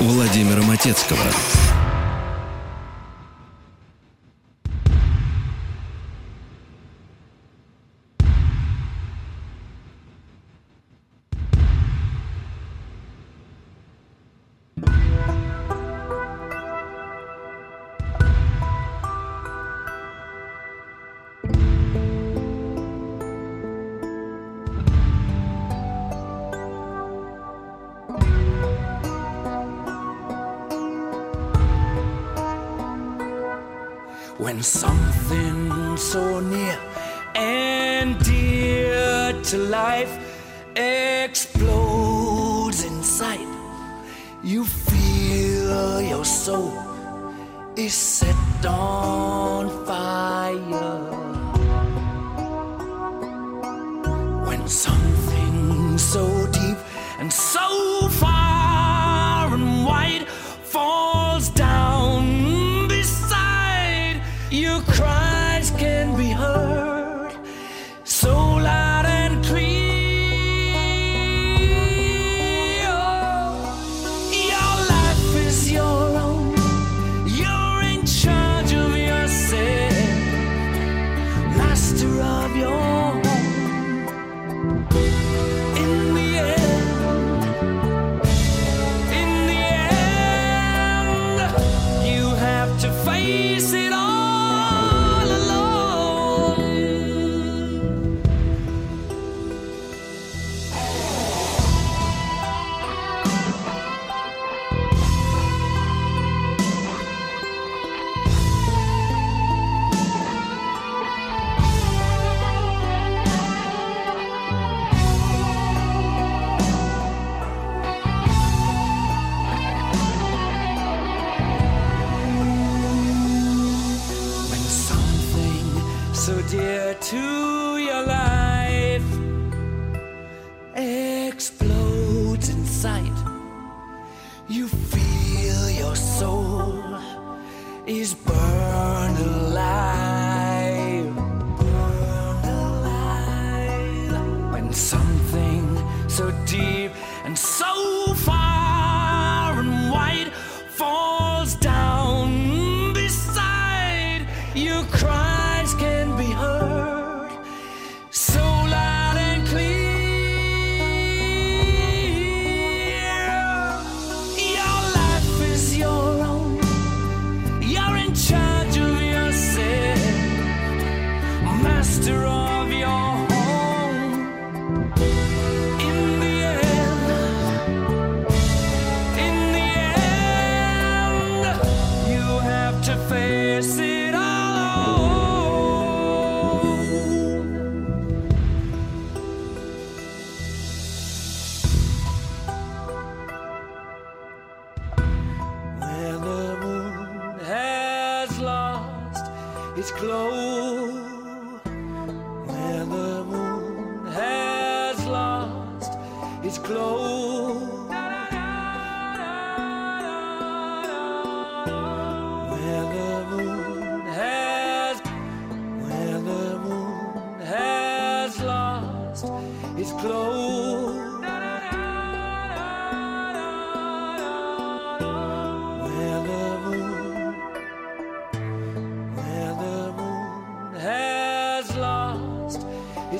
Владимира Матецкого. times.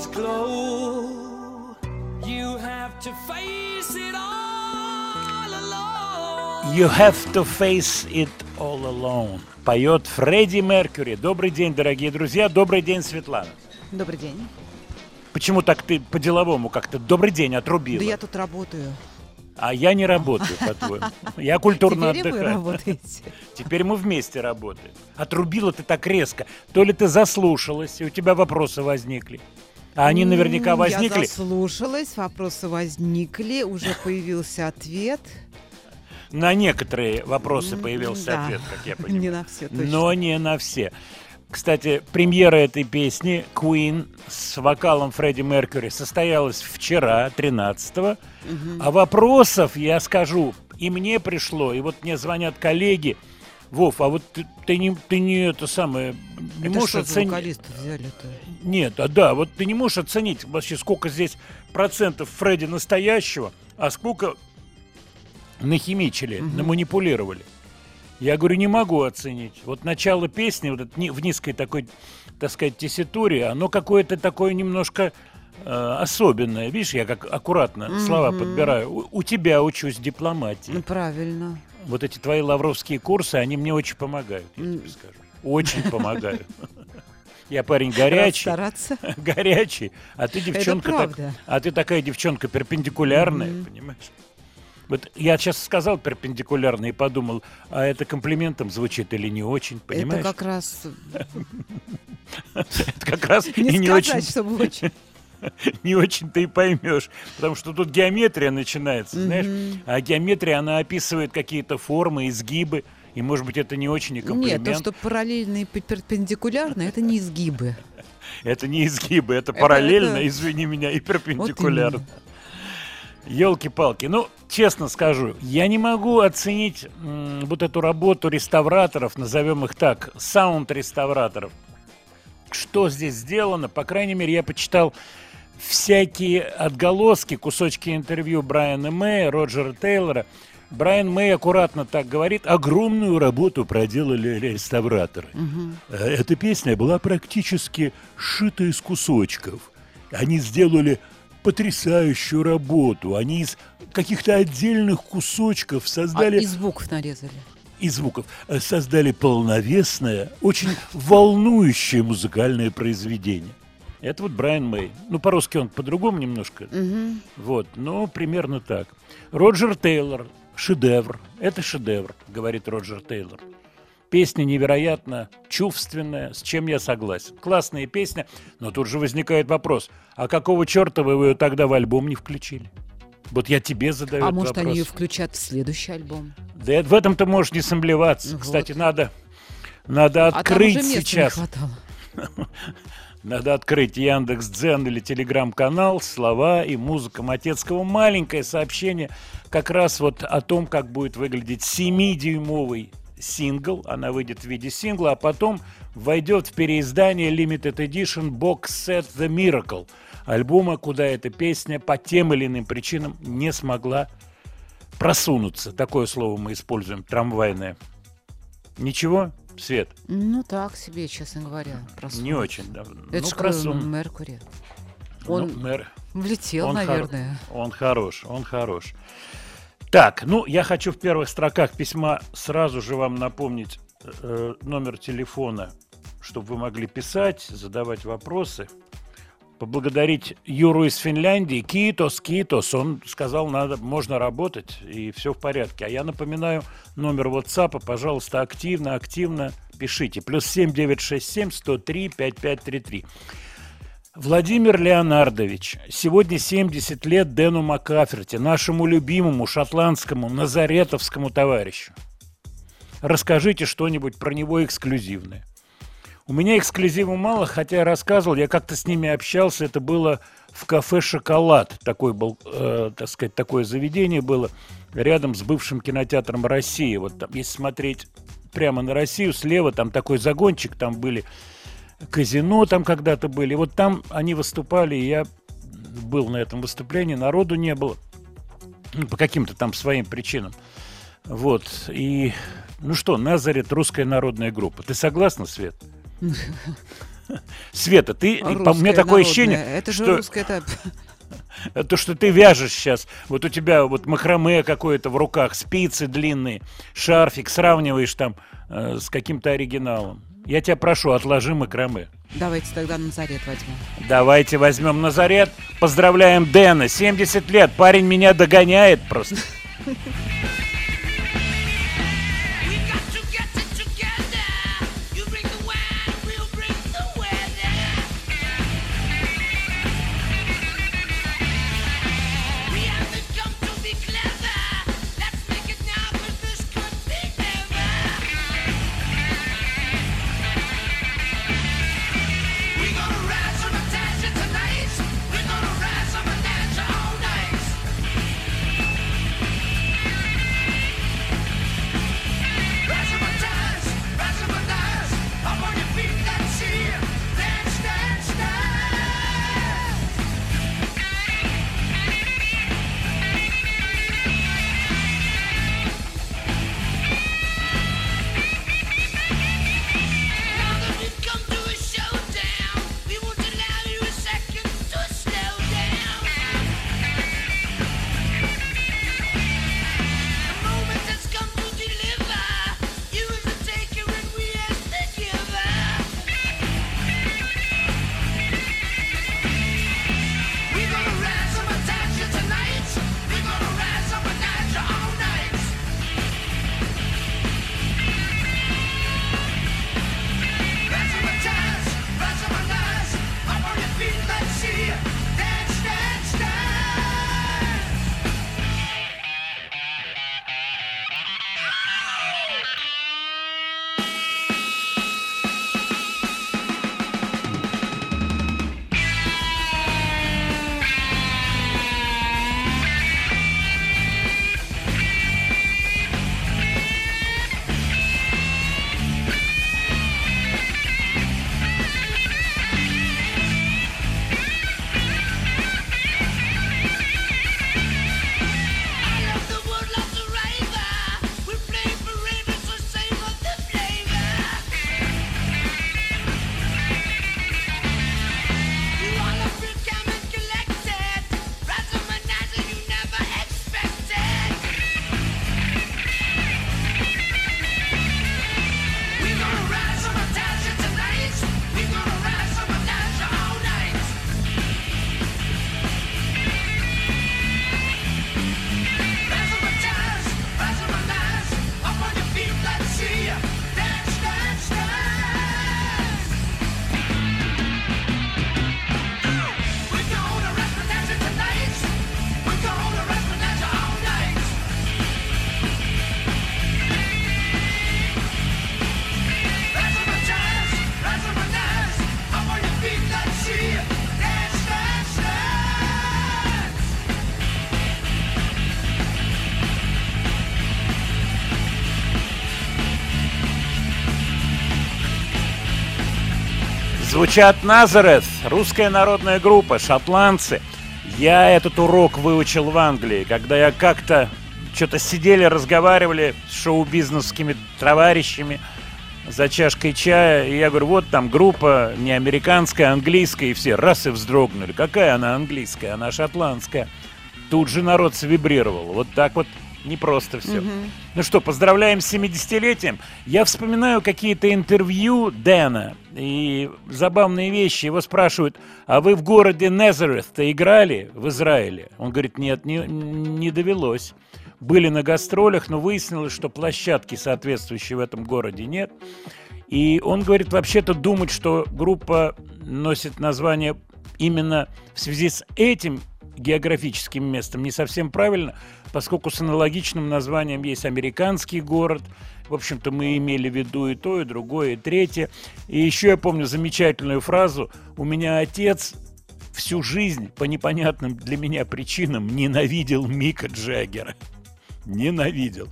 Its glow, you have to face it all alone. You have to face it all alone. Поет Фредди Меркьюри. Добрый день, дорогие друзья. Добрый день, Светлана. Добрый день. Почему так ты по-деловому как-то добрый день отрубила? Да я тут работаю. А я не работаю, по-твоему. Я культурно Теперь и вы отдыхаю. работаете. Теперь мы вместе работаем. Отрубила ты так резко. То ли ты заслушалась, и у тебя вопросы возникли. Они наверняка возникли. Я заслушалась, вопросы возникли, уже появился ответ. На некоторые вопросы появился да. ответ, как я понимаю. Не на все точно. Но не на все. Кстати, премьера этой песни Queen с вокалом Фредди Меркьюри состоялась вчера, 13-го. А вопросов, я скажу, и мне пришло, и вот мне звонят коллеги. Вов, а вот ты, ты не, ты не это самое, не Это можешь оценить... взяли-то? Нет, а да, вот ты не можешь оценить вообще, сколько здесь процентов Фредди настоящего, а сколько нахимичили, наманипулировали. Я говорю, не могу оценить. Вот начало песни, вот это в низкой такой, так сказать, тесситуре, оно какое-то такое немножко э, особенное. Видишь, я как аккуратно слова подбираю. У, у тебя учусь дипломатии. Ну, правильно. Вот эти твои лавровские курсы, они мне очень помогают, я тебе скажу. Очень помогают. Я парень горячий, Стараться. горячий, а ты девчонка так, а ты такая девчонка перпендикулярная, понимаешь? Вот я сейчас сказал перпендикулярно и подумал, а это комплиментом звучит или не очень, понимаешь? Это как раз Это как раз не и не очень, чтобы очень. не очень ты и поймешь, потому что тут геометрия начинается, знаешь, а геометрия она описывает какие-то формы, изгибы, и может быть это не очень и комплимент. Нет, то, что параллельно и перпендикулярно, это не изгибы. Это не изгибы, это, параллельно, извини меня, и перпендикулярно. Елки-палки. Ну, честно скажу, я не могу оценить м, вот эту работу реставраторов, назовем их так, саунд-реставраторов. Что здесь сделано? По крайней мере, я почитал всякие отголоски, кусочки интервью Брайана Мэя, Роджера Тейлора. Брайан Мэй аккуратно так говорит, огромную работу проделали реставраторы. Э, Эта песня была практически сшита из кусочков. Они сделали потрясающую работу. Они из каких-то отдельных кусочков А создали из букв нарезали. и звуков э, создали полновесное, очень волнующее музыкальное произведение. Это вот Брайан Мэй. Ну, по-русски он по-другому немножко. Вот, но примерно так. Роджер Тейлор. Шедевр. Это шедевр, говорит Роджер Тейлор. Песня невероятно чувственная, с чем я согласен. Классная песня, но тут же возникает вопрос, а какого черта вы ее тогда в альбом не включили? Вот я тебе задаю А может, они вопрос. ее включат в следующий альбом? Да в этом ты можешь не сомневаться. Ну Кстати, вот. надо, надо А там открыть уже места сейчас. не хватало. Надо открыть Яндекс Дзен или Телеграм-канал «Слова и музыка Матецкого». Маленькое сообщение как раз вот о том, как будет выглядеть 7-дюймовый сингл. Она выйдет в виде сингла, а потом войдет в переиздание Limited Edition Box Set The Miracle альбома, куда эта песня по тем или иным причинам не смогла просунуться. Такое слово мы используем, трамвайное. Ничего, Свет? Ну, так себе, честно говоря. просунуть. Не очень. Да. Это ну, ж просунул. Меркури. Ну, Он мэр- влетел, он наверное. он хорош, он хорош. Так, ну, я хочу в первых строках письма сразу же вам напомнить э, номер телефона, чтобы вы могли писать, задавать вопросы. Поблагодарить Юру из Финляндии. Китос, Китос. Он сказал, надо, можно работать, и все в порядке. А я напоминаю, номер WhatsApp, пожалуйста, активно, активно пишите. Плюс 7967 103 5533. Владимир Леонардович, сегодня 70 лет Дэну Макаферти, нашему любимому шотландскому назаретовскому товарищу. Расскажите что-нибудь про него эксклюзивное. У меня эксклюзива мало, хотя я рассказывал, я как-то с ними общался, это было в кафе «Шоколад», такой был, э, так сказать, такое заведение было рядом с бывшим кинотеатром «Россия». Вот там, если смотреть прямо на Россию, слева там такой загончик, там были казино там когда-то были. Вот там они выступали, и я был на этом выступлении, народу не было. Ну, по каким-то там своим причинам. Вот. И, ну что, Назарет, русская народная группа. Ты согласна, Свет? Света, ты, по- у меня такое ощущение, Это же что русское, это... то, что ты вяжешь сейчас, вот у тебя вот макраме какое-то в руках, спицы длинные, шарфик, сравниваешь там э, с каким-то оригиналом. Я тебя прошу, отложи макраме. Давайте тогда Назарет возьмем. Давайте возьмем Назарет. Поздравляем Дэна. 70 лет. Парень меня догоняет просто. Звучат Назарет, русская народная группа, шотландцы. Я этот урок выучил в Англии, когда я как-то что-то сидели, разговаривали с шоу-бизнесскими товарищами за чашкой чая, и я говорю, вот там группа не американская, а английская, и все раз и вздрогнули. Какая она английская, она шотландская. Тут же народ свибрировал. Вот так вот не просто все. Ну что, поздравляем с 70-летием. Я вспоминаю какие-то интервью Дэна и забавные вещи. Его спрашивают, а вы в городе Незарет-то играли в Израиле? Он говорит, нет, не, не довелось. Были на гастролях, но выяснилось, что площадки соответствующей в этом городе нет. И он говорит, вообще-то думать, что группа носит название именно в связи с этим географическим местом не совсем правильно, поскольку с аналогичным названием есть американский город. В общем-то, мы имели в виду и то, и другое, и третье. И еще я помню замечательную фразу «У меня отец всю жизнь по непонятным для меня причинам ненавидел Мика Джаггера». Ненавидел.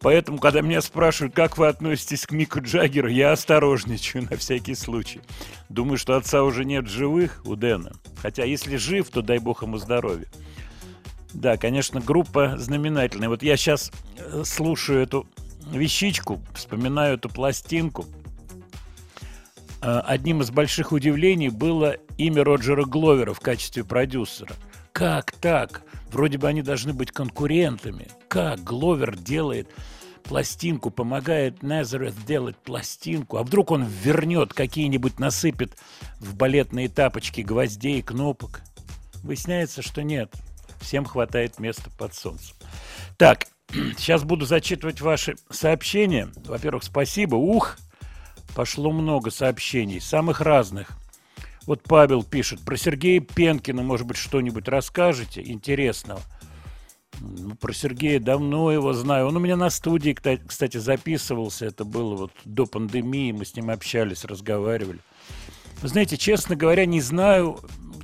Поэтому, когда меня спрашивают, как вы относитесь к Мику Джаггеру, я осторожничаю на всякий случай. Думаю, что отца уже нет живых у Дэна. Хотя, если жив, то дай бог ему здоровья. Да, конечно, группа знаменательная. Вот я сейчас э, слушаю эту вещичку, вспоминаю эту пластинку. Э, Одним из больших удивлений было имя Роджера Гловера в качестве продюсера. Как так? Вроде бы они должны быть конкурентами. Как Гловер делает пластинку, помогает Назарет делать пластинку, а вдруг он вернет какие-нибудь, насыпет в балетные тапочки гвоздей кнопок? Выясняется, что нет. Всем хватает места под солнцем. Так, сейчас буду зачитывать ваши сообщения. Во-первых, спасибо. Ух, пошло много сообщений, самых разных. Вот Павел пишет, про Сергея Пенкина, может быть, что-нибудь расскажете интересного? Ну, про Сергея давно его знаю. Он у меня на студии, кстати, записывался. Это было вот до пандемии. Мы с ним общались, разговаривали. Вы знаете, честно говоря, не знаю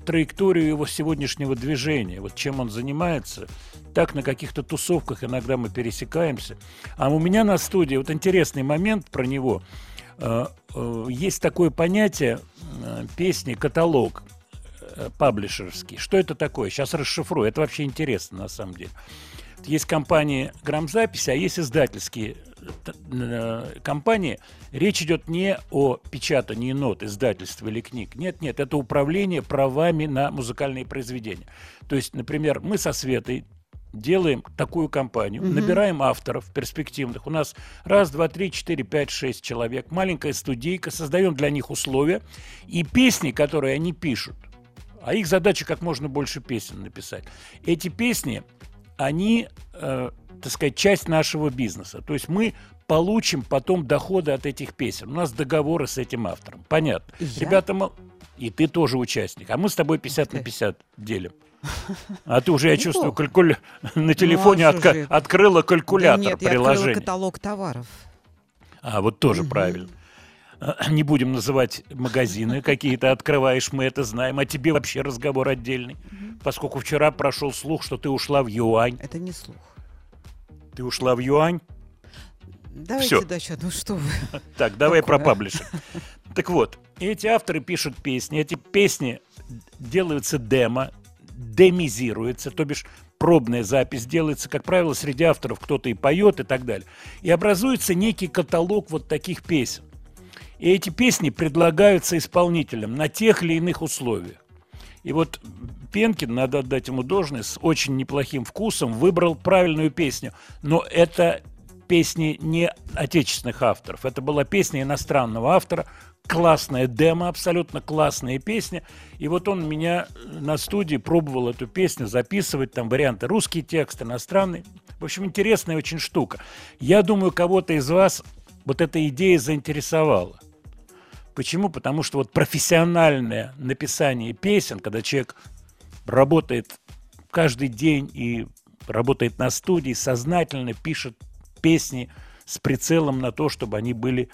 траекторию его сегодняшнего движения. Вот чем он занимается. Так на каких-то тусовках иногда мы пересекаемся. А у меня на студии, вот интересный момент про него. Э, э, Есть такое понятие э, песни «каталог» паблишерский. Что это такое? Сейчас расшифрую. Это вообще интересно, на самом деле. Есть компании грамзаписи, а есть издательские компании. Речь идет не о печатании нот, издательства или книг. Нет, нет, это управление правами на музыкальные произведения. То есть, например, мы со Светой делаем такую компанию, набираем авторов перспективных. У нас раз, два, три, четыре, пять, шесть человек. Маленькая студийка, создаем для них условия. И песни, которые они пишут, а их задача как можно больше песен написать. Эти песни, они, э, так сказать, часть нашего бизнеса. То есть мы получим потом доходы от этих песен. У нас договоры с этим автором. Понятно. И я? Ребята, мол- и ты тоже участник. А мы с тобой 50 на ты. 50 делим. А ты уже, я чувствую, калькуля... на телефоне а отка- открыла Да калькулятор нет, я открыла каталог товаров. А, вот тоже правильно. А, Не будем называть магазины, какие-то открываешь, мы это знаем. А тебе вообще разговор отдельный. Поскольку вчера прошел слух, что ты ушла в юань. Это не слух. Ты ушла в юань? Давайте Всё. дальше. Ну что вы. Так, давай про паблишер. Так вот, эти авторы пишут песни. Эти песни делаются демо, демизируется, то бишь пробная запись делается, как правило, среди авторов кто-то и поет и так далее. И образуется некий каталог вот таких песен. И эти песни предлагаются исполнителям на тех или иных условиях. И вот Пенкин, надо отдать ему должность, с очень неплохим вкусом выбрал правильную песню. Но это песни не отечественных авторов. Это была песня иностранного автора, классная демо, абсолютно классная песня. И вот он меня на студии пробовал эту песню записывать, там варианты русский текст, иностранный. В общем, интересная очень штука. Я думаю, кого-то из вас вот эта идея заинтересовала. Почему? Потому что вот профессиональное написание песен, когда человек работает каждый день и работает на студии, сознательно пишет песни с прицелом на то, чтобы они были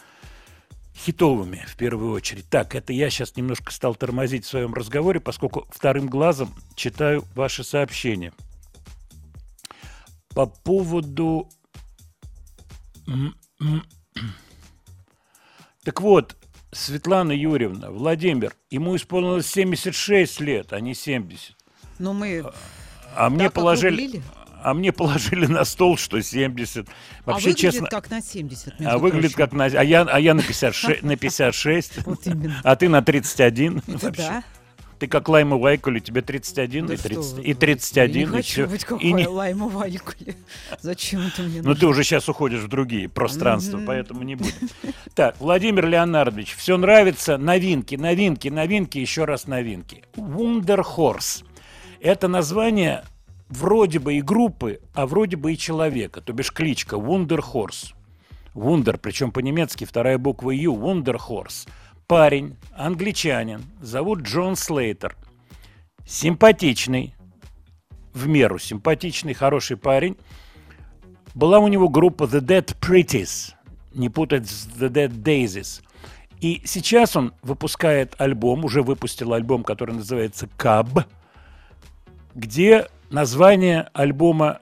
хитовыми в первую очередь. Так, это я сейчас немножко стал тормозить в своем разговоре, поскольку вторым глазом читаю ваши сообщения. По поводу... Так вот, Светлана Юрьевна, Владимир, ему исполнилось 76 лет, а не 70. Но мы А мне так положили... округлили. А мне положили на стол, что 70. а Вообще, выглядит честно, как на 70, а выглядит прочим. как на... А я, а я на, 56, на 56, Вот именно. а ты на 31. Это вообще. да. Ты как Лайма Вайкули, тебе 31 Да и, что 30, вы, и господи, 31. Я и не хочу всё. быть И какой не- Лайма Валькули. Зачем это мне Ну, нужно? ты уже сейчас уходишь в другие пространства, Мгм. поэтому не будем. Так, Владимир Леонардович, все нравится, новинки, новинки, новинки, еще раз новинки. Wonder Horse. Это название вроде бы и группы, а вроде бы и человека, то бишь кличка Wonder Horse. Wonder, причем по-немецки вторая буква Ю, Wonder Horse. Парень, англичанин, зовут Джон Слейтер. Симпатичный, в меру симпатичный, хороший парень. Была у него группа The Dead Pretties, не путать с The Dead Daisies. И сейчас он выпускает альбом, уже выпустил альбом, который называется Cab, где название альбома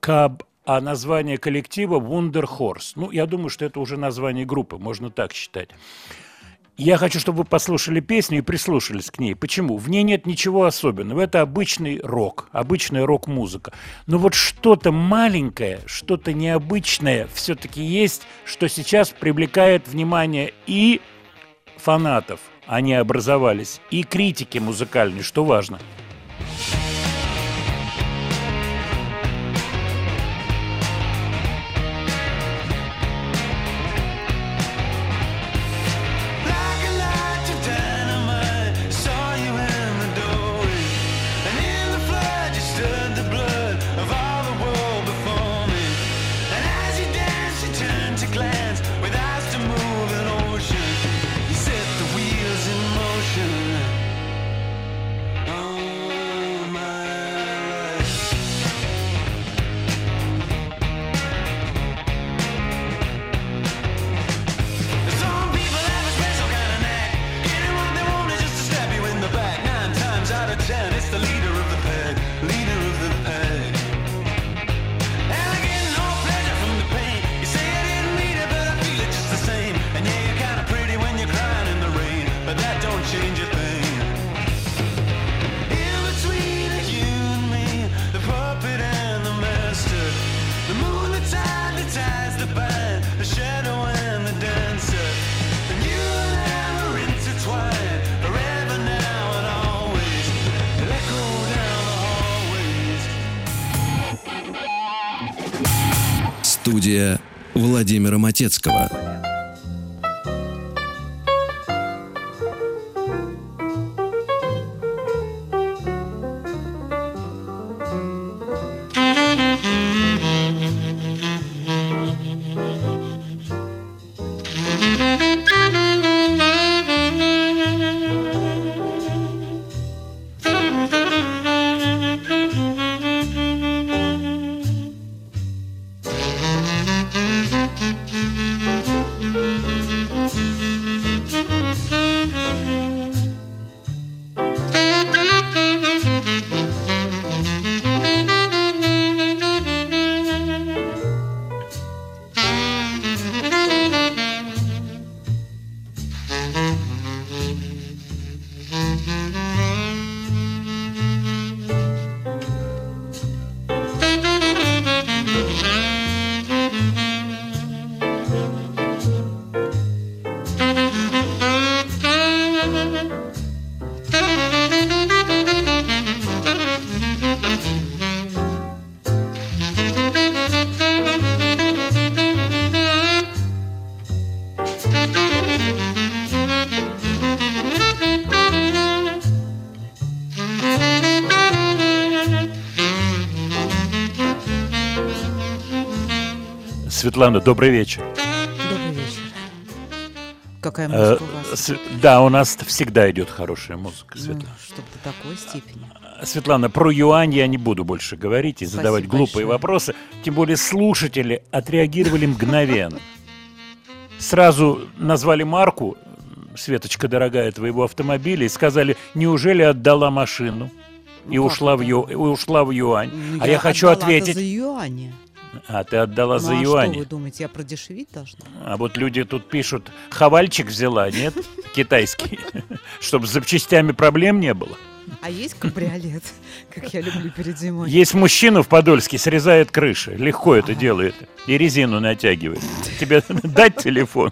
Cab, а название коллектива Wonder Horse. Ну, я думаю, что это уже название группы, можно так считать. Я хочу, чтобы вы послушали песню и прислушались к ней. Почему? В ней нет ничего особенного. Это обычный рок, обычная рок-музыка. Но вот что-то маленькое, что-то необычное все-таки есть, что сейчас привлекает внимание и фанатов, они образовались, и критики музыкальной, что важно. Владимира Матецкого. Светлана, добрый вечер. Добрый вечер. Какая Э, музыка у вас? Да, у нас всегда идет хорошая музыка, Ну, Светлана. чтобы до такой степени. Светлана, про юань я не буду больше говорить и Спасибо задавать глупые большое. вопросы. Тем более слушатели отреагировали мгновенно. Сразу назвали марку, Светочка дорогая, твоего автомобиля, и сказали, неужели отдала машину? И Ну, как ушла в, ю, и ушла в юань. Ну, а я хочу отдала-то ответить, за юани. А ты отдала Ну, за а что юани. вы думаете, я продешевить должна? А вот люди тут пишут, хавальчик взяла, нет? Китайский. Чтобы с запчастями проблем не было. А есть кабриолет, как я люблю перед зимой? Есть мужчина в Подольске, срезает крыши. Легко это делает. И резину натягивает. Тебе дать телефон?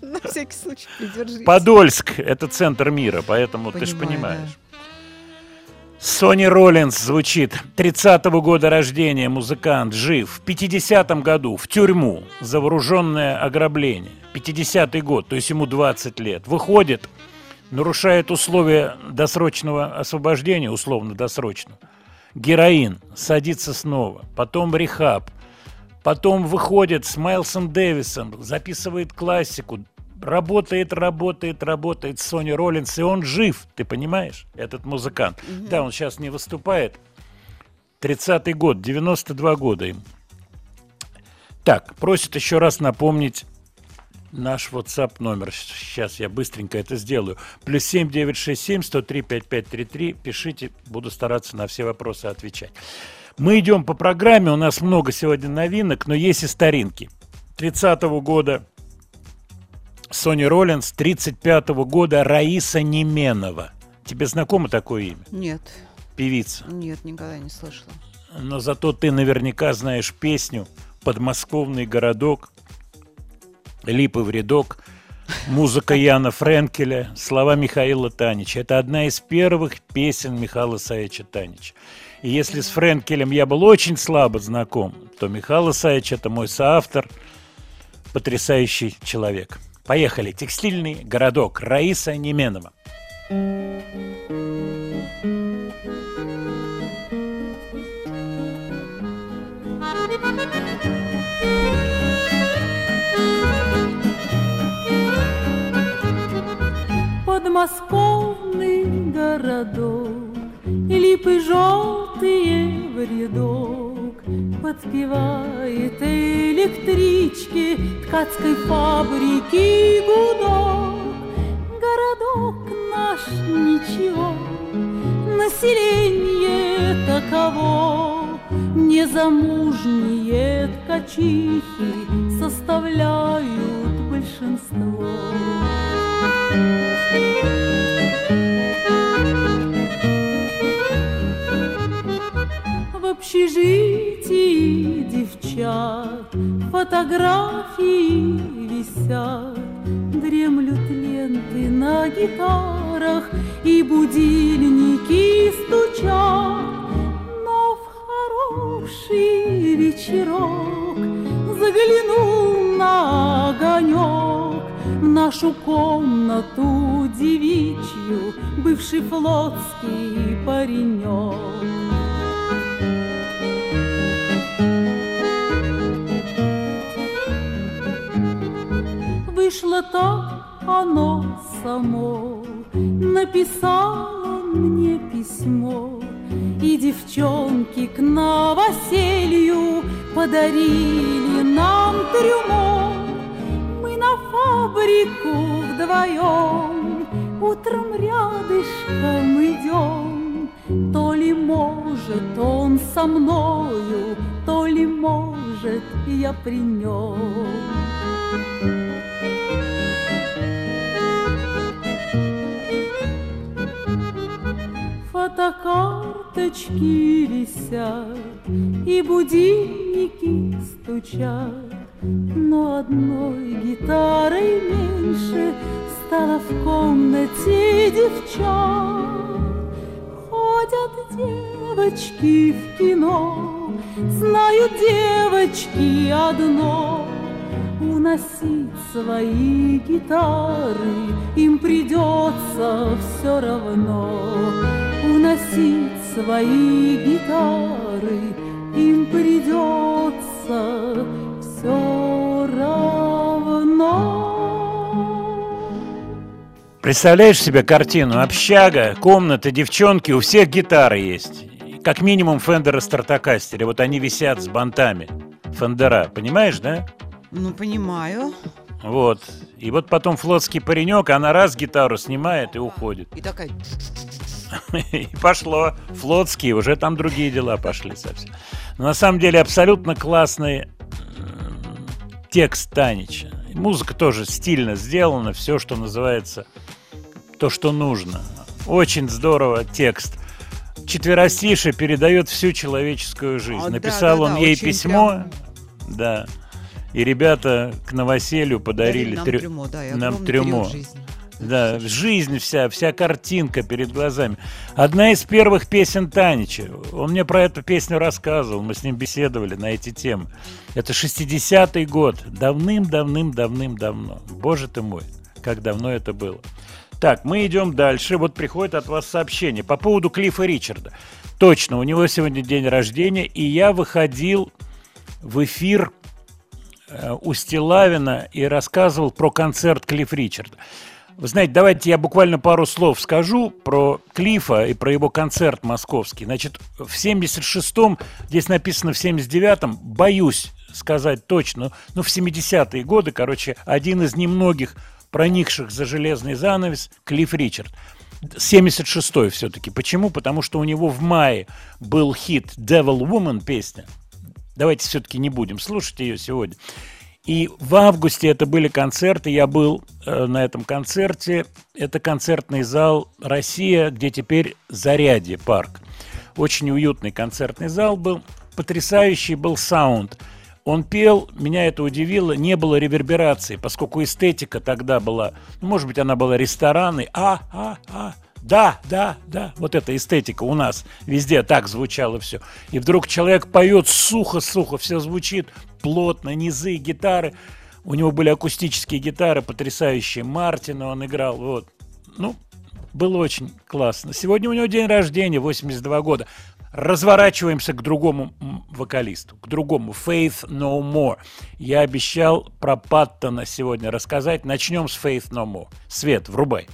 На всякий случай придержите. Подольск – это центр мира, поэтому ты же понимаешь. Сони Роллинс звучит. 30-го года рождения музыкант, жив. В 50-м году в тюрьму за вооруженное ограбление. 50-й год, то есть ему 20 лет. Выходит, нарушает условия досрочного освобождения, условно-досрочного. Героин, садится снова. Потом рехаб. Потом выходит с Майлсом Дэвисом, записывает классику, работает, работает, работает Сони Роллинс, и он жив, ты понимаешь, этот музыкант. Да, он сейчас не выступает. 30-й год, 92 года им. Так, просит еще раз напомнить наш WhatsApp номер. Сейчас я быстренько это сделаю. Плюс 7 967 103 5533. Пишите, буду стараться на все вопросы отвечать. Мы идем по программе, у нас много сегодня новинок, но есть и старинки. 30-го года Сони Роллинс, 35-го года Раиса Неменова. Тебе знакомо такое имя? Нет, Певица. нет, никогда не слышала. Но зато ты наверняка знаешь песню «Подмосковный городок», «Липы в рядок», музыка Яна Френкеля, слова Михаила Танича. Это одна из первых песен Михаила Саевича Танича. И если с Френкелем я был очень слабо знаком, то Михаил Исаевич – это мой соавтор, потрясающий человек. Поехали. Текстильный городок. Раиса Неменова. Подмосковный городок, Липы желтые в рядок, Подпевает электрички Ткацкой фабрики гудок. Городок наш ничего, Население таково, Незамужние ткачихи Составляют большинство. В общежитии девчат Фотографии висят. Дремлют ленты на гитарах И будильники стучат. Но в хороший вечерок Заглянул на огонек. В нашу комнату девичью Бывший флотский паренек Вышло так оно само, Написало мне письмо, И девчонки к новоселью Подарили нам трюмо. Мы на фабрику вдвоем Утром рядышком идем. То ли может он со мною, То ли может я при нем. Фотокарточки висят И будильники стучат. Но одной гитарой меньше Стало в комнате девчат. Ходят девочки в кино Знают девочки одно. Уносить свои гитары Им придется все равно Уносить свои гитары Им придется все равно Представляешь себе картину? Общага, комната, девчонки, у всех гитары есть. Как минимум Фендера Стартакастере. Вот они висят с бантами. Фендера, понимаешь, да? Ну, понимаю. Вот. И вот потом флотский паренек, она раз гитару снимает и уходит. И такая... И пошло. Флотские, уже там другие дела пошли совсем. Но на самом деле абсолютно классный текст Танича. Музыка тоже стильно сделана, все, что называется, то, что нужно. Очень здорово текст. Четверостише передает всю человеческую жизнь. Да, Написал да, он да, ей письмо, прям- да. И ребята к новоселью подарили нам трё- трюмо, да, нам трюмо. жизни. Да, жизнь вся, вся картинка перед глазами. Одна из первых песен Танича. Он мне про эту песню рассказывал, мы с ним беседовали на эти темы. Это 60-й год, давным-давным-давным-давно. Боже ты мой, как давно это было. Так, мы идем дальше. Вот приходит от вас сообщение по поводу Клиффа Ричарда. Точно, у него сегодня день рождения, и я выходил в эфир э, у Стилавина и рассказывал про концерт Клифф Ричарда. Вы знаете, давайте я буквально пару слов скажу про Клифа и про его концерт московский. Значит, в 76-м, здесь написано в 79-м, боюсь сказать точно, но в 70-е годы, короче, один из немногих проникших за железный занавес Клифф Ричард. 76-й все-таки. Почему? Потому что у него в мае был хит Devil Woman песня. Давайте все-таки не будем слушать ее сегодня. И в августе это были концерты, я был э, на этом концерте. Это концертный зал «Россия», где теперь «Зарядье» парк. Очень уютный концертный зал был, потрясающий был саунд. Он пел, меня это удивило, не было реверберации, поскольку эстетика тогда была, ну, может быть, она была рестораны, а, а, а, да, да, да, вот эта эстетика у нас везде так звучало все. И вдруг человек поет сухо-сухо, все звучит плотно, низы, гитары. У него были акустические гитары потрясающие, Мартина он играл, вот. Ну, было очень классно. Сегодня у него день рождения, 82 года. Разворачиваемся к другому вокалисту, к другому, Faith No More. Я обещал про Паттона сегодня рассказать. Начнем с Faith No More. Свет, врубай.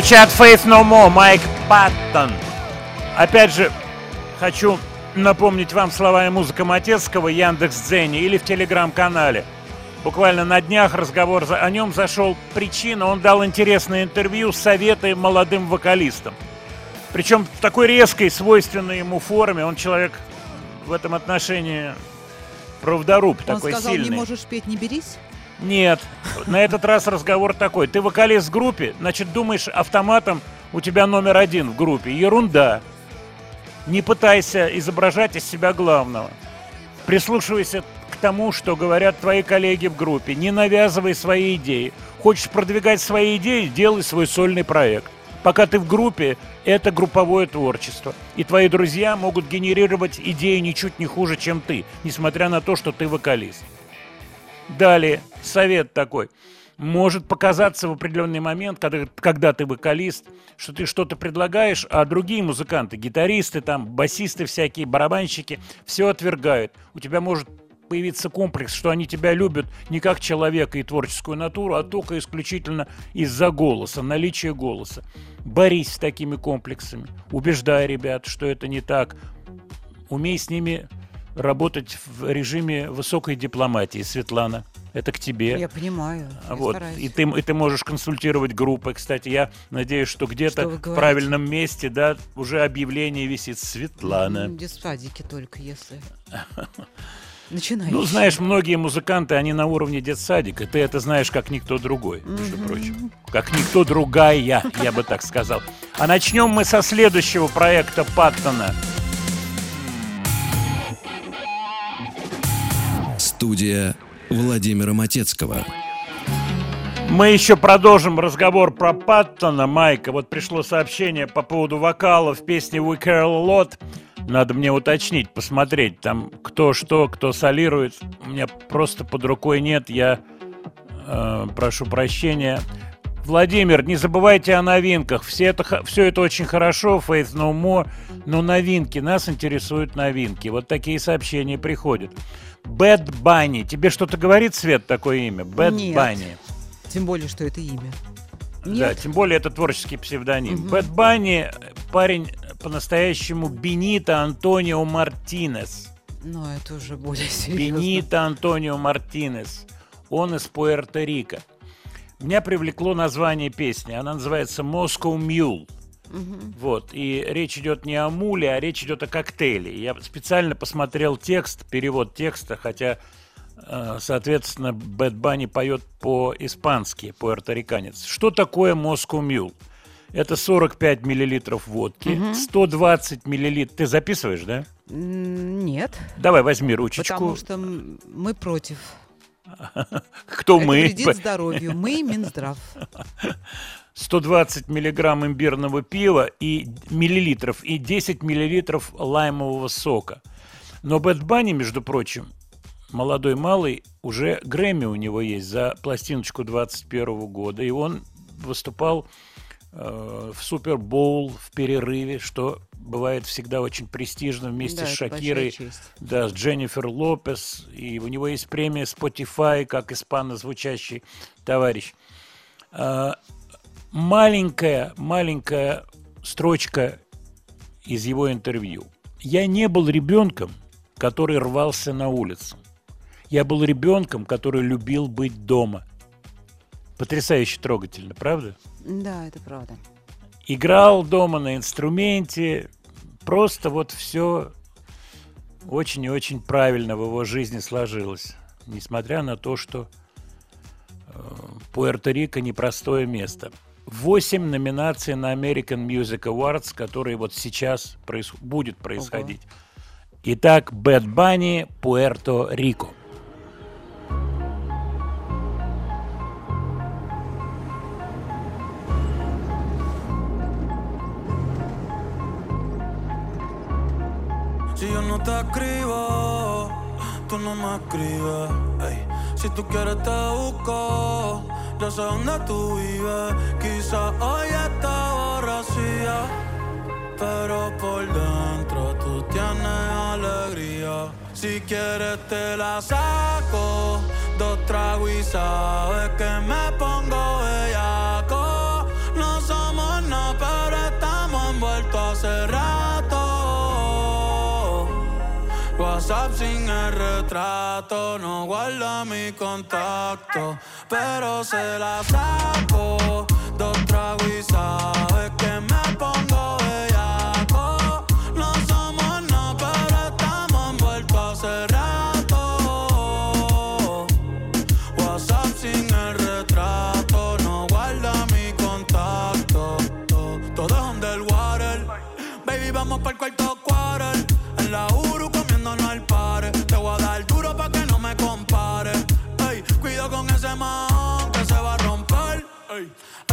Звучат Faith No More, Майк Паттон. Опять же, хочу напомнить вам слова и музыка Матецкого, Яндекс Дзене или в Телеграм-канале. Буквально на днях разговор о нем зашел причина. Он дал интересное интервью, советы молодым вокалистам. Причем в такой резкой, свойственной ему форме. Он человек в этом отношении правдоруб, Он такой сказал, сильный. не можешь петь, не берись. Нет, на этот раз разговор такой. Ты вокалист в группе, значит, думаешь автоматом у тебя номер один в группе. Ерунда. Не пытайся изображать из себя главного. Прислушивайся к тому, что говорят твои коллеги в группе. Не навязывай свои идеи. Хочешь продвигать свои идеи, делай свой сольный проект. Пока ты в группе, это групповое творчество. И твои друзья могут генерировать идеи ничуть не хуже, чем ты, несмотря на то, что ты вокалист. Далее, совет такой. Может показаться в определенный момент, когда, когда ты вокалист, что ты что-то предлагаешь, а другие музыканты, гитаристы, там, басисты всякие, барабанщики, все отвергают. У тебя может появиться комплекс, что они тебя любят не как человека и творческую натуру, а только исключительно из-за голоса, наличия голоса. Борись с такими комплексами. Убеждай ребят, что это не так. Умей с ними работать в режиме высокой дипломатии, Светлана. Это к тебе. Я понимаю. я Вот. стараюсь. И ты, и ты можешь консультировать группы. Кстати, я надеюсь, что где-то Что в правильном месте, да, уже объявление висит Светлана. М, Детсадики только, если. Начинаешь. Ну, знаешь, многие музыканты, они на уровне детсадика. Ты это знаешь, как никто другой, между прочим. Как никто другая, я бы так сказал. А начнем мы со следующего проекта Паттона. Студия Владимира Матецкого. Мы еще продолжим разговор про Паттона, Майка. Вот пришло сообщение по поводу вокала в песне We Care a Lot. Надо мне уточнить, посмотреть, там кто что, кто солирует. У меня просто под рукой нет, я э, прошу прощения. Владимир, не забывайте о новинках. Все это, все это очень хорошо, Faith No More, но новинки, нас интересуют новинки. Вот такие сообщения приходят. Bad Bunny. Тебе что-то говорит, Свет, такое имя? Нет. Bunny. Тем более, что это имя. Да, Нет. тем более это творческий псевдоним. Бэт Банни, парень по-настоящему Бенита Антонио Мартинес. Но это уже более серьезно. Бенита Антонио Мартинес. Он из Пуэрто-Рико. Меня привлекло название песни. Она называется Moscow Mule. Вот. И речь идет не о муле, а речь идет о коктейле. Я специально посмотрел текст, перевод текста, хотя, э, соответственно, Бэт Банни поет по-испански, пуэрториканец. Что такое Moscow Mule? Это 45 миллилитров водки, 120 миллилитров... Ты записываешь, да? Нет. Давай, возьми ручечку. Потому что мы против. Кто Это мы? вредит здоровью. Мы Минздрав. 120 миллиграмм имбирного пива и миллилитров и 10 миллилитров лаймового сока. Но Бэт Банни, между прочим, молодой малый, уже Грэмми у него есть за пластиночку 21 года, и он выступал э, в Супербоул в перерыве, что бывает всегда очень престижно вместе Да, с Шакирой, да, с Дженнифер Лопес, и у него есть премия Spotify как испанозвучащий товарищ. Маленькая, маленькая строчка из его интервью. Я не был ребенком, который рвался на улицу. Я был ребенком, который любил быть дома. Потрясающе трогательно, правда? Да, это правда. Играл дома на инструменте. Просто вот все очень и очень правильно в его жизни сложилось. Несмотря на то, что э, Пуэрто-Рико непростое место. Восемь номинаций на American Music Awards, которые вот сейчас проис- будет происходить. Итак, Бэт Банни, Пуэрто-Рико. Si yo no te escribo, tú no me escribes. ey. Si tú quieres te busco, yo sé dónde tú vives. Quizás hoy está borracía, pero por dentro tú tienes alegría. Si quieres te la saco, dos tragos y sabes que me pongo bellaco. No guarda mi contacto, pero se la saco. Dos tragos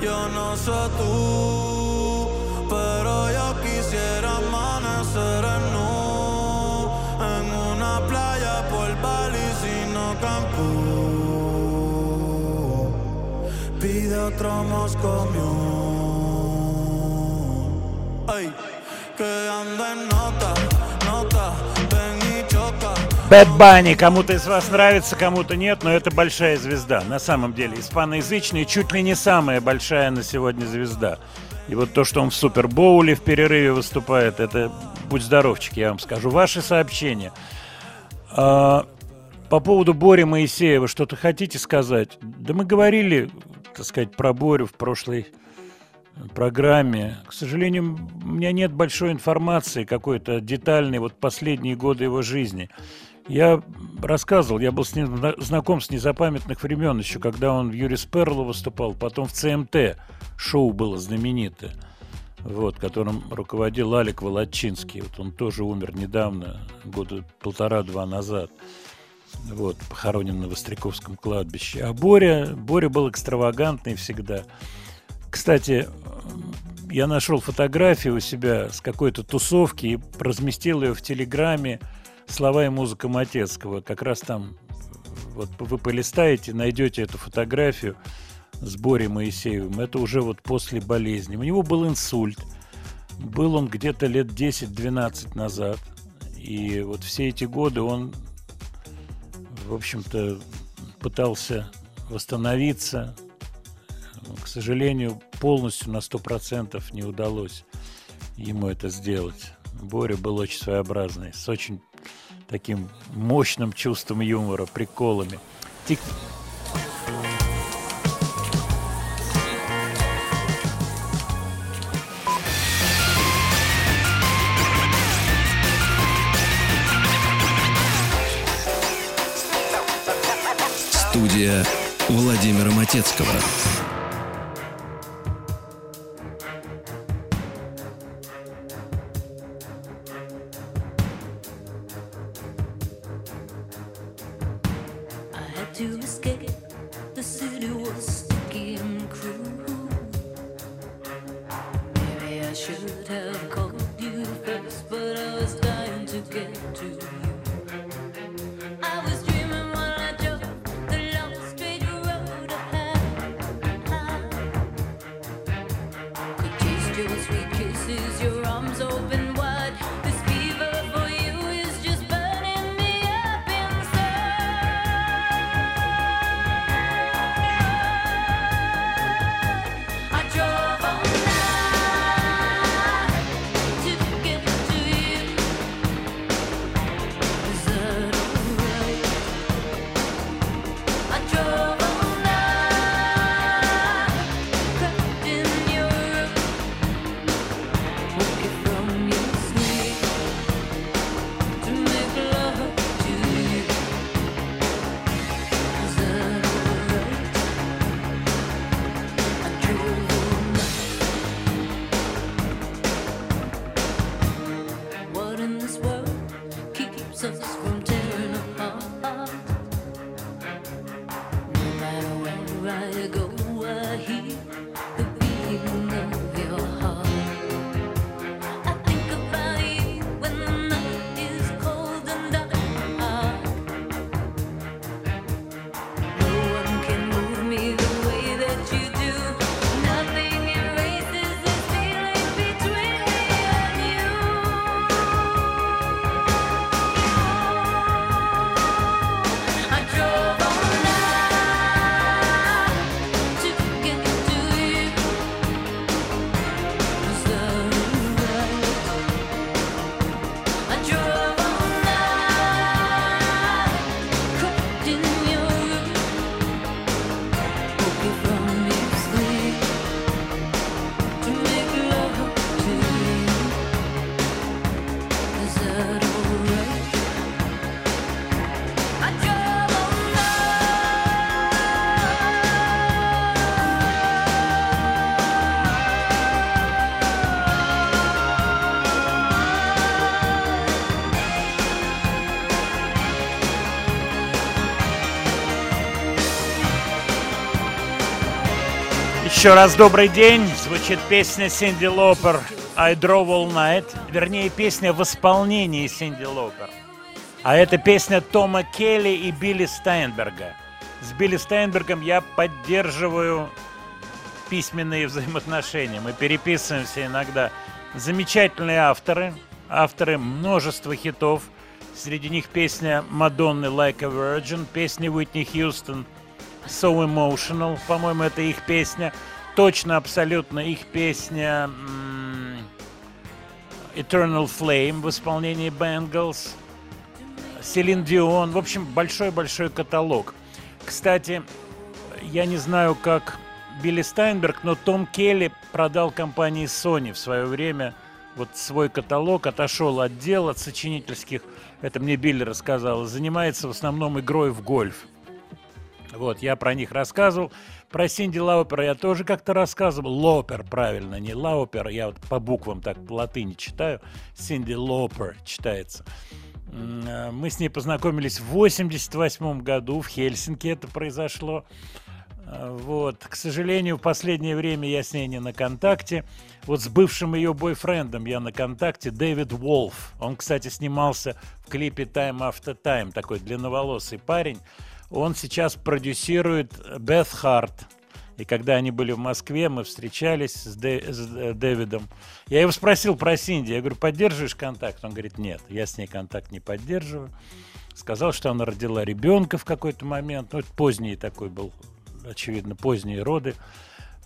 Yo no sé tú, pero yo quisiera amanecer en nu en una playa por Bali, sino Cancún. Pide otro Moscow Mule. Ay, que anda Бэт Банни, кому-то из вас нравится, кому-то нет, но это большая звезда. На самом деле, испаноязычный чуть ли не самая большая на сегодня звезда. И вот то, что он в Супербоуле в перерыве выступает, это будь здоровчик, я вам скажу. Ваши сообщения. А, по поводу Бори Моисеева что-то хотите сказать? Да мы говорили, так сказать, про Борю в прошлой программе. К сожалению, у меня нет большой информации какой-то детальной, вот последние годы его жизни. Я рассказывал, я был с ним зна- знаком с незапамятных времен еще, когда он в Юрис Перло выступал, потом в ЦМТ шоу было знаменитое, вот, которым руководил Алик Володчинский. Вот он тоже умер недавно, года полтора-два назад. Вот, похоронен на Востряковском кладбище. А Боря, Боря был экстравагантный всегда. Кстати, я нашел фотографию у себя с какой-то тусовки и разместил ее в Телеграме «Слова и музыка Матецкого». Как раз там, вот вы полистаете, найдете эту фотографию с Борей Моисеевым. Это уже вот после болезни. У него был инсульт. Был он где-то лет 10-12 назад. И вот все эти годы он, в общем-то, пытался восстановиться, но, к сожалению, полностью на 100% не удалось ему это сделать. Боря был очень своеобразный, с очень таким мощным чувством юмора, приколами. Тик- Студия Владимира Матецкого. Еще раз добрый день. Звучит песня Синди Лопер «I Drove All Night». Вернее, песня в исполнении Синди Лопер. А это песня Тома Келли и Билли Стайнберга. С Билли Стайнбергом я поддерживаю письменные взаимоотношения. Мы переписываемся иногда. Замечательные авторы. Авторы множества хитов. Среди них песня Мадонны «Like a Virgin», песня Уитни Хьюстон «So Emotional», по-моему, это их песня. Точно, абсолютно их песня «Eternal Flame» в исполнении Bengals. Селин Дион. В общем, большой-большой каталог. Кстати, я не знаю, как Билли Стайнберг, но Том Келли продал компании Sony в свое время вот свой каталог, отошел от дел, от сочинительских, это мне Билли рассказал, занимается в основном игрой в гольф. Вот, я про них рассказывал. Про Синди Лаупер я тоже как-то рассказывал. Лопер, правильно, не Лаупер. Я вот по буквам так латыни читаю. Синди Лопер читается. Э, Мы с ней познакомились в 88 году. В Хельсинки это произошло. Э, Вот. К сожалению, в последнее время я с ней не на контакте. Вот с бывшим ее бойфрендом я на контакте, Дэвид Волф. Он, кстати, снимался в клипе Time After Time, такой длинноволосый парень. Он сейчас продюсирует Бeth Харт. И когда они были в Москве, мы встречались с, Дэ- с, Дэвидом. Я его спросил про Синди. Я говорю, поддерживаешь контакт? Он говорит, нет, я с ней контакт не поддерживаю. Сказал, что она родила ребенка в какой-то момент. Ну, это поздний такой был, очевидно, поздние роды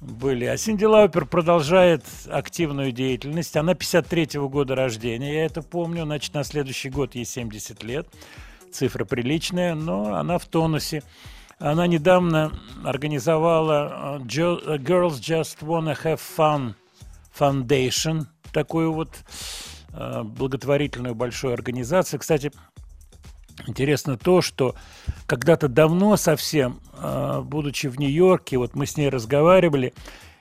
были. А Синди Лаупер продолжает активную деятельность. Она 53-го года рождения, я это помню. Значит, на следующий год ей 70 лет. Цифра приличная, но она в тонусе. Она недавно организовала э, э, Girls Just Wanna Have Fun Foundation, такую вот э, благотворительную большую организацию. Кстати, Интересно то, что когда-то давно совсем, будучи в Нью-Йорке, вот мы с ней разговаривали,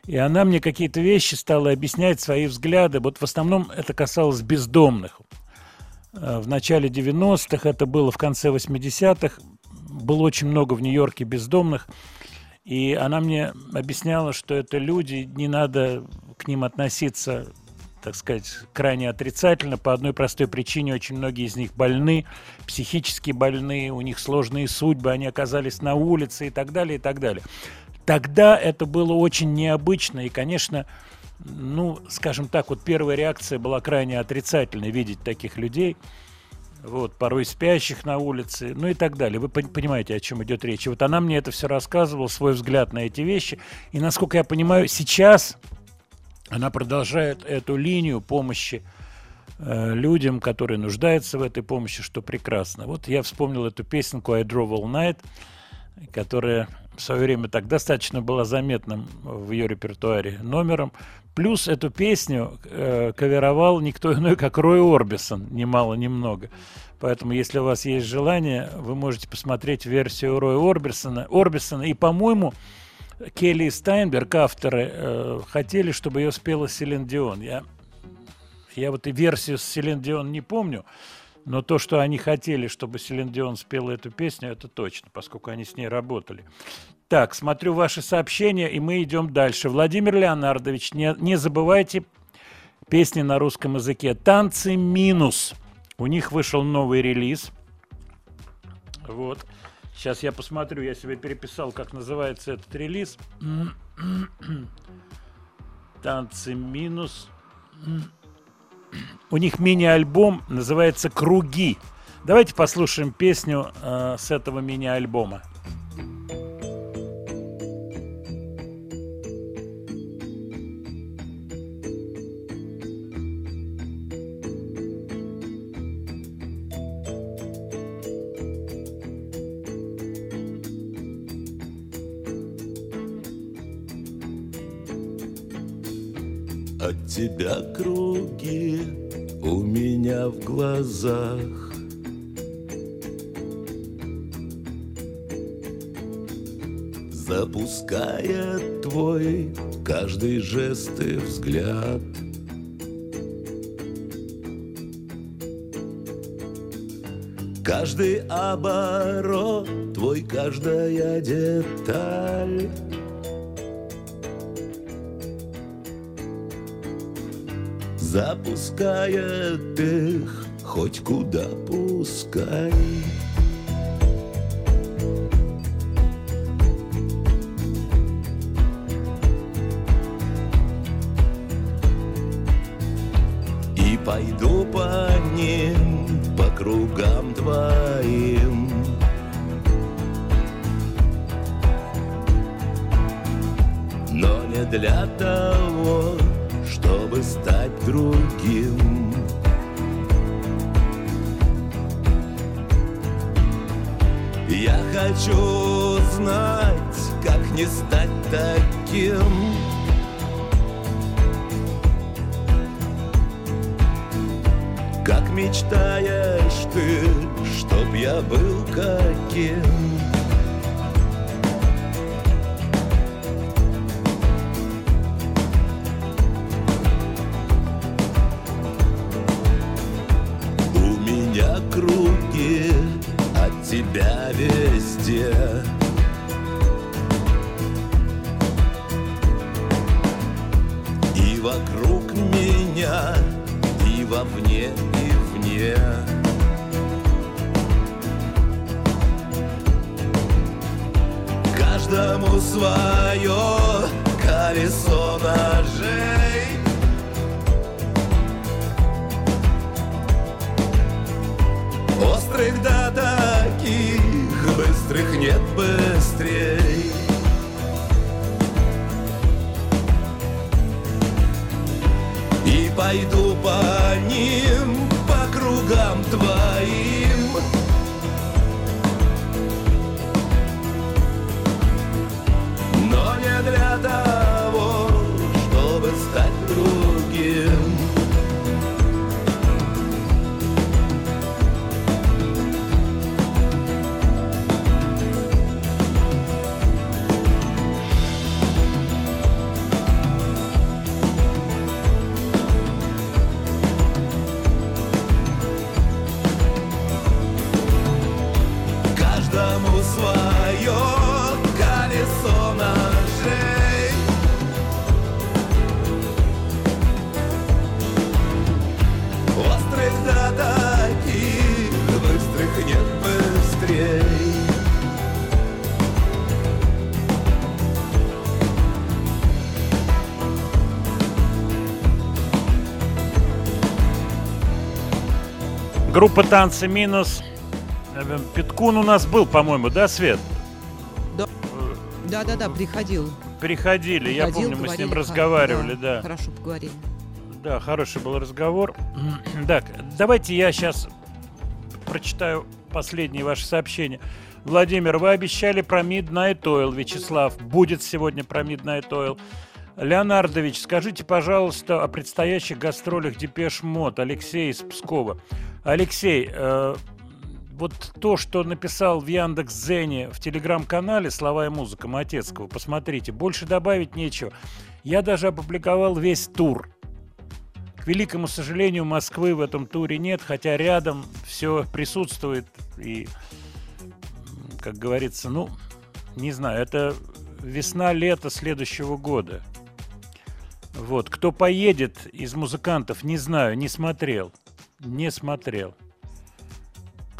и она мне какие-то вещи стала объяснять, свои взгляды. Вот в основном это касалось бездомных. Э, В начале 90-х, это было в конце 80-х, было очень много в Нью-Йорке бездомных. И она мне объясняла, что это люди, не надо к ним относиться, так сказать, крайне отрицательно. По одной простой причине очень многие из них больны, психически больны, у них сложные судьбы, они оказались на улице и так далее, и так далее. Тогда это было очень необычно, и, конечно, ну, скажем так, вот первая реакция была крайне отрицательной видеть таких людей, вот, порой спящих на улице, ну и так далее. Вы пон- понимаете, о чем идет речь. И вот она мне это все рассказывала, свой взгляд на эти вещи. И, насколько я понимаю, сейчас она продолжает эту линию помощи э, людям, которые нуждаются в этой помощи, что прекрасно. Вот я вспомнил эту песенку «I drove all night», которая в свое время так достаточно была заметным в ее репертуаре номером. Плюс эту песню э, каверовал никто иной, как Рой Орбисон, немало немного. Поэтому, если у вас есть желание, вы можете посмотреть версию Роя Орбисона. Орбисона. И, по-моему, Келли и Стайнберг, авторы, э, хотели, чтобы ее спела Селин Дион. Я, я вот и версию с Селин Дион не помню, но то, что они хотели, чтобы Селин Дион спела эту песню, это точно, поскольку они с ней работали. Так, смотрю ваши сообщения, и мы идем дальше. Владимир Леонардович, не, не забывайте песни на русском языке. «Танцы минус». У них вышел новый релиз. Вот. Сейчас я посмотрю, я себе переписал, как называется этот релиз. Танцы минус. У них мини-альбом называется «Круги». Давайте послушаем песню э, с этого мини-альбома. Тебя круги у меня в глазах. Запуская твой каждый жест и взгляд. Каждый оборот, твой каждая деталь запускает их хоть куда пускай. Вовне, и вне. Каждому свое колесо ножей. Острых до таких, быстрых нет быстрей. Пойду по ним, по кругам твоим. Но не для того, свое колесо ножей. Острых до таких, быстрых нет быстрей. Группа «Танцы минус». Э, Петкун у нас был, по-моему, да, Свет? Да-да-да, приходил. Приходили, я Приходил, помню, мы с ним разговаривали, да. Хорошо поговорили. Да, хороший был разговор. Так, давайте я сейчас прочитаю последние ваши сообщения. Владимир, вы обещали про Midnight Oil, Вячеслав. Будет сегодня про Midnight Oil. Леонардович, скажите, пожалуйста, о предстоящих гастролях Depeche Mode. Алексей из Пскова. Алексей, э, вот то, что написал в Яндекс.Зене в телеграм-канале «Слова и музыка» Матецкого, посмотрите, больше добавить нечего. Я даже опубликовал весь тур. К великому сожалению, Москвы в этом туре нет, хотя рядом все присутствует. И, как говорится, ну, не знаю, это весна-лето следующего года. Вот, кто поедет из музыкантов, не знаю, не смотрел. Не смотрел.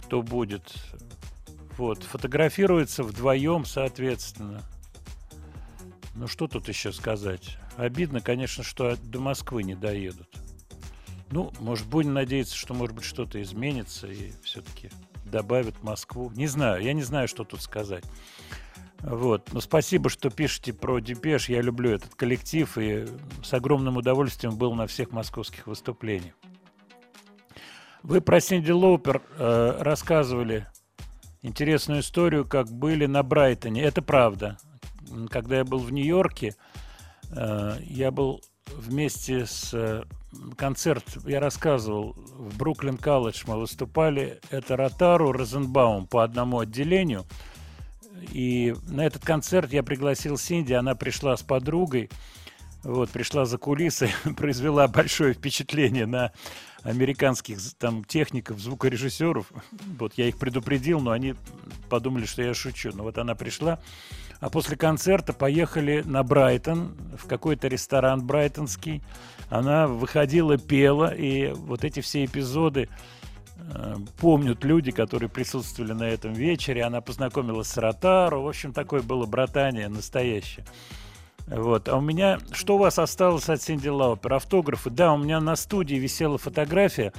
Кто будет. Вот, фотографируется вдвоем, соответственно. Ну, что тут еще сказать? Обидно, конечно, что до Москвы не доедут. Ну, может, будем надеяться, что, может быть, что-то изменится и все-таки добавят Москву. Не знаю, я не знаю, что тут сказать. Вот. Но спасибо, что пишете про Depeche. Я люблю этот коллектив и с огромным удовольствием был на всех московских выступлениях. Вы про Синди Лоупер э, рассказывали интересную историю, как были на Брайтоне. Это правда. Когда я был в Нью-Йорке, э, я был вместе с э, концерт, я рассказывал, в Brooklyn College мы выступали. Это Ротару, Розенбаум по одному отделению. И на этот концерт я пригласил Синди, она пришла с подругой. Вот, пришла за кулисы, произвела большое впечатление на американских там техников, звукорежиссеров. Вот я их предупредил, но они подумали, что я шучу. Но вот она пришла, А после концерта поехали на Брайтон, в какой-то ресторан брайтонский. Она выходила, пела, и вот эти все эпизоды э, помнят люди, которые присутствовали на этом вечере. Она познакомилась с Ротару. В общем, такое было братание настоящее. Вот. А у меня... Что у вас осталось от Синди Лаупер? Автографы? Да, у меня на студии висела фотография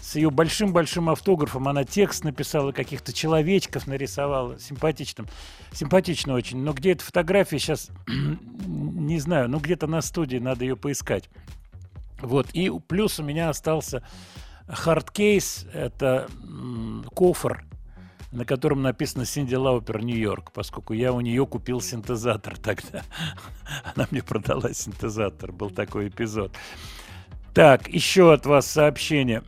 с ее большим-большим автографом. Она текст написала, каких-то человечков нарисовала. Симпатичным. Симпатично очень. Но где эта фотография сейчас? Не знаю. Ну, где-то на студии надо ее поискать. Вот. И плюс у меня остался hard case. Это кофр, на котором написано Синди Лаупер Нью-Йорк, поскольку я у нее купил синтезатор тогда. Она мне продала синтезатор. Был такой эпизод. Так, еще от вас сообщение.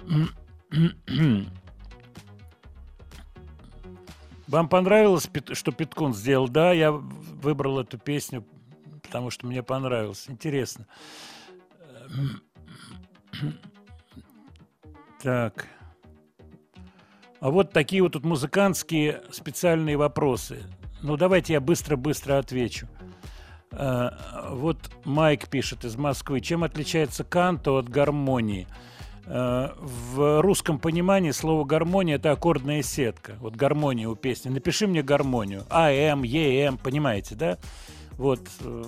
Вам понравилось, что Петкун сделал? Да, я выбрал эту песню, потому что мне понравилось. Интересно. Так. А вот такие вот тут музыкантские специальные вопросы. Ну, давайте я быстро-быстро отвечу. Э, Вот Майк пишет из Москвы. Чем отличается канто от гармонии? Э, В русском понимании слово гармония это аккордная сетка. Вот гармония у песни. Напиши мне гармонию. АМ, ЕМ, понимаете, да? Вот, э,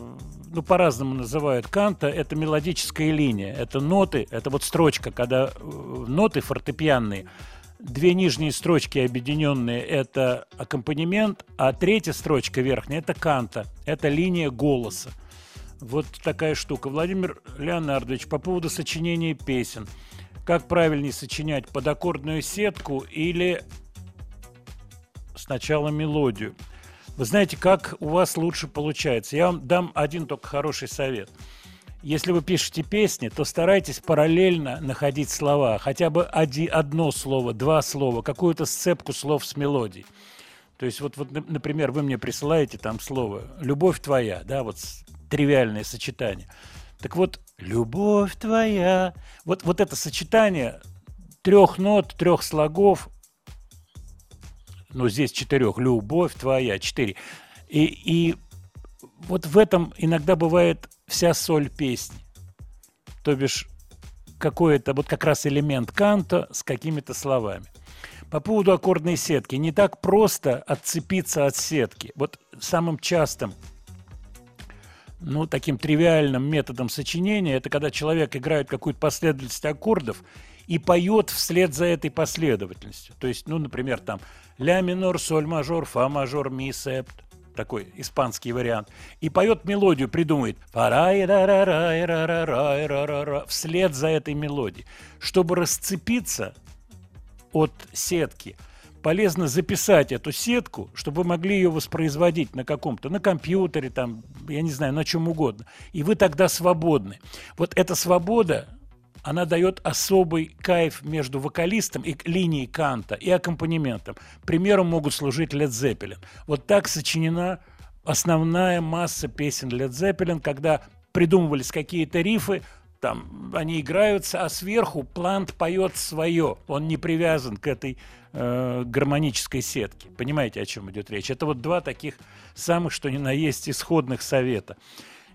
ну, по-разному называют. Канта – это мелодическая линия, это ноты, это вот строчка, когда ноты фортепианные, две нижние строчки объединенные – это аккомпанемент, а третья строчка верхняя – это канта, это линия голоса. Вот такая штука. Владимир Леонардович, по поводу сочинения песен. Как правильнее сочинять, под аккордную сетку или сначала мелодию? Вы знаете, как у вас лучше получается? Я вам дам один только хороший совет. Если вы пишете песни, то старайтесь параллельно находить слова. Хотя бы оди- одно слово, два слова, какую-то сцепку слов с мелодией. То есть вот, вот, нап- например, вы мне присылаете там слово «любовь твоя», да, вот тривиальное сочетание. Так вот, «любовь твоя», вот, вот это сочетание трех нот, трех слогов, ну, здесь четырех, «любовь твоя», четыре. И, и вот в этом иногда бывает вся соль песни. То бишь, какой-то вот как раз элемент канта с какими-то словами. По поводу аккордной сетки. Не так просто отцепиться от сетки. Вот самым частым, ну, таким тривиальным методом сочинения, это когда человек играет какую-то последовательность аккордов и поет вслед за этой последовательностью. То есть, ну, например, там ля минор, соль мажор, фа мажор, ми септ. Такой испанский вариант. И поет мелодию, «Парай-ра-ра-рай-ра-ра-рай-ра-ра-ра» вслед за этой мелодией. Чтобы расцепиться от сетки, полезно записать эту сетку, чтобы вы могли ее воспроизводить на каком-то, на компьютере, там, я не знаю, на чем угодно. И вы тогда свободны. Вот эта свобода, она дает особый кайф между вокалистом и линией канта и аккомпанементом. Примером могут служить Led Zeppelin. Вот так сочинена основная масса песен Led Zeppelin, когда придумывались какие-то рифы, там они играются, а сверху Плант поет свое. Он не привязан к этой э, гармонической сетке. Понимаете, о чем идет речь? Это вот два таких самых, что ни на есть, исходных совета.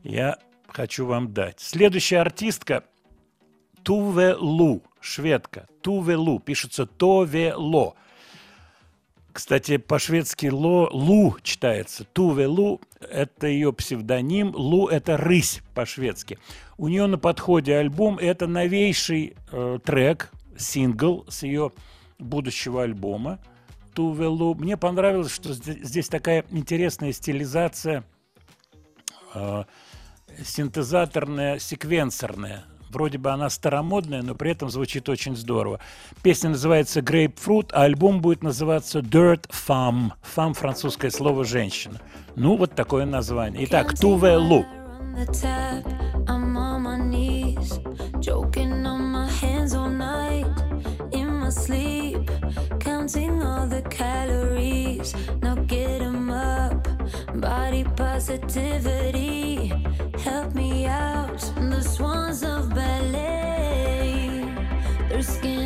Я хочу вам дать. Следующая артистка Туве Лу, шведка. Туве Лу, пишется Тове Ло. Кстати, по-шведски ло, Лу читается. Туве Лу – это ее псевдоним. Лу – это рысь по-шведски. У нее на подходе альбом. Это новейший э, трек, сингл с ее будущего альбома. Туве Лу. Мне понравилось, что зде- здесь такая интересная стилизация э, синтезаторная, секвенсорная. Вроде бы она старомодная, но при этом звучит очень здорово. Песня называется Grapefruit, а альбом будет называться Dirt Femme. Femme – французское слово «женщина». Ну, вот такое название. Итак, Туве Лу. counting all the calories. Body positivity. Help me out, the swans of ballet. Their skin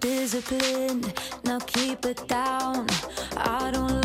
disciplined. Now keep it down. I don't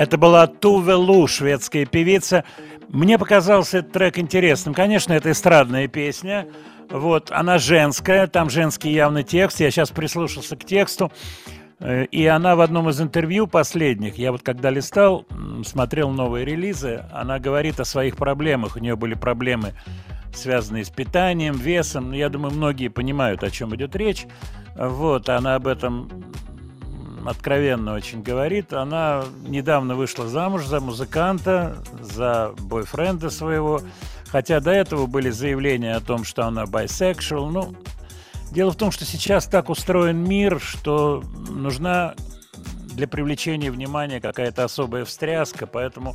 Это была Туве Лу, шведская певица. Мне показался этот трек интересным. Конечно, это эстрадная песня. Вот, она женская, там женский явный текст. Я сейчас прислушался к тексту. Э, И она в одном из интервью последних, я вот когда листал, смотрел новые релизы, она говорит о своих проблемах. У нее были проблемы, связанные с питанием, весом. Я думаю, многие понимают, о чем идет речь. Вот, она об этом откровенно очень говорит. Она недавно вышла замуж за музыканта, за бойфренда своего. Хотя до этого были заявления о том, что она bisexual. Ну, дело в том, что сейчас так устроен мир, что нужна для привлечения внимания какая-то особая встряска, поэтому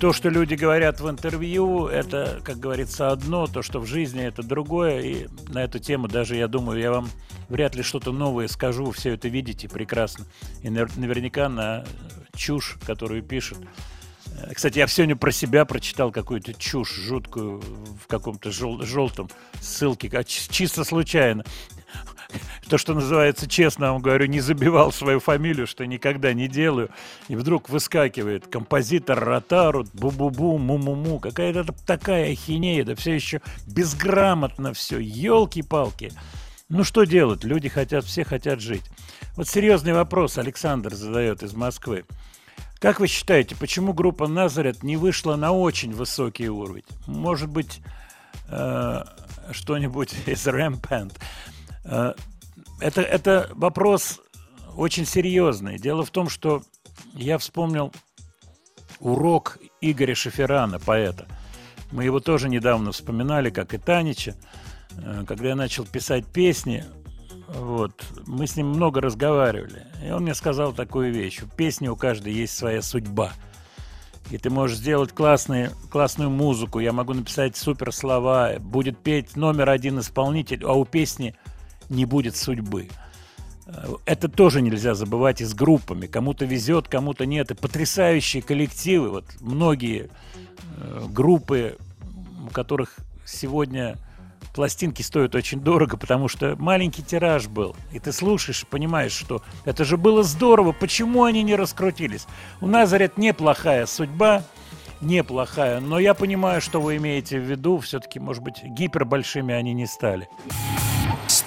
то, что люди говорят в интервью, это, как говорится, одно, то, что в жизни это другое, и на эту тему даже, я думаю, я вам вряд ли что-то новое скажу, все это видите прекрасно, и навер- наверняка на чушь, которую пишут. Э, Кстати, я сегодня про себя прочитал какую-то чушь жуткую в каком-то жел- желтом ссылке, а чи- чисто случайно. То, что называется честно, вам говорю, не забивал свою фамилию, что никогда не делаю. И вдруг выскакивает композитор Ротару, бу-бу-бу, му-му-му. Какая-то такая ахинея, да все еще безграмотно все. Елки-палки. Ну что делать? Люди хотят, все хотят жить. Вот серьезный вопрос Александр задает из Москвы. Как вы считаете, почему группа Назарет не вышла на очень высокий уровень? Может быть, э, что-нибудь из Rampant? Э, это, это вопрос очень серьезный. Дело в том, что я вспомнил урок Игоря Шеферана, поэта. Мы его тоже недавно вспоминали, как и Танича. Э, Когда я начал писать песни, вот, мы с ним много разговаривали. И он мне сказал такую вещь. У песни у каждой есть своя судьба. И ты можешь сделать классные, классную музыку, я могу написать супер слова, будет петь номер один исполнитель, а у песни не будет судьбы. Э, Это тоже нельзя забывать и с группами. Кому-то везет, кому-то нет. И потрясающие коллективы. Вот многие э, группы, у которых сегодня пластинки стоят очень дорого, потому что маленький тираж был. И ты слушаешь, понимаешь, что это же было здорово, почему они не раскрутились? У Назарет неплохая судьба, неплохая, но я понимаю, что вы имеете в виду, все-таки, может быть, гипербольшими они не стали.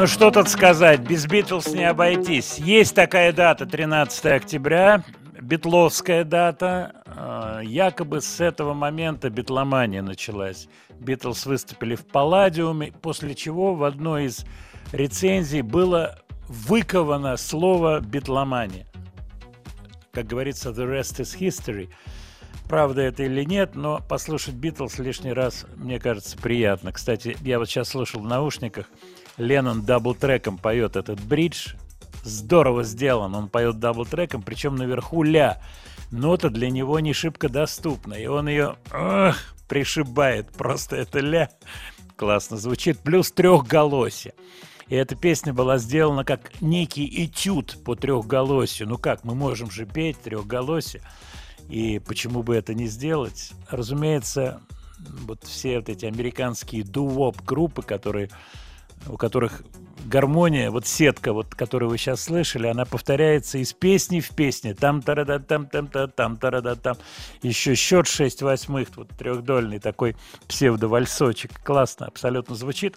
Ну что тут сказать, без Битлз не обойтись. Есть такая дата, 13 октября, битловская дата. Э, Якобы с этого момента битломания началась. Битлз выступили в Палладиуме, после чего в одной из рецензий было выковано слово битломания. Как говорится, the rest is history. Правда это или нет, но послушать Битлз лишний раз, мне кажется, приятно. Кстати, я вот сейчас слушал в наушниках, Леннон double track ом поет этот bridge. Здорово сделан, он поет double track ом, причем наверху ля. Нота для него не шибко доступна, и он ее ах, пришибает, просто это ля. Классно звучит, плюс трехголосие. И эта песня была сделана как некий этюд по трехголосию. Ну как, мы можем же петь трехголосие. И почему бы это не сделать? Разумеется, вот все вот эти американские дуоп группы, которые, у которых гармония, вот сетка, вот, которую вы сейчас слышали, она повторяется из песни в песне. Там тарада там там та там тарада там Еще счет 6 восьмых, вот трехдольный такой псевдовальсочек. Классно, абсолютно звучит.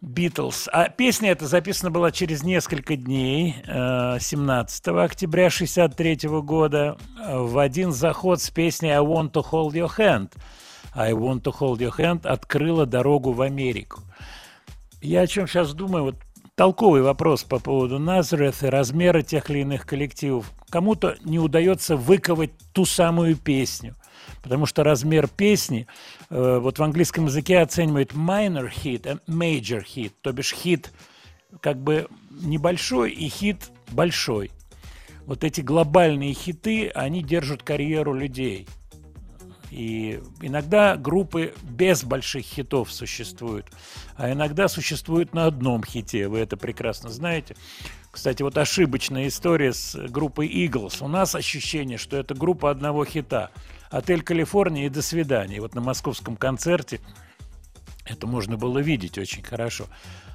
Битлз. А песня эта записана была через несколько дней, э, 17 октября 63 года, э, в один заход с песней «I want to hold your hand». «I want to hold your hand» открыла дорогу в Америку. Я о чем сейчас думаю, вот толковый вопрос по поводу Назарeth и размера тех или иных коллективов. Кому-то не удается выковать ту самую песню, потому что размер песни э, вот в английском языке оценивает minor hit, and major hit, то бишь хит как бы небольшой и хит большой. Вот эти глобальные хиты, они держат карьеру людей. И иногда группы без больших хитов существуют, а иногда существуют на одном хите, вы это прекрасно знаете. Кстати, вот ошибочная история с группой Eagles. У нас ощущение, что это группа одного хита. Отель Калифорния и до свидания. Вот на московском концерте это можно было видеть очень хорошо.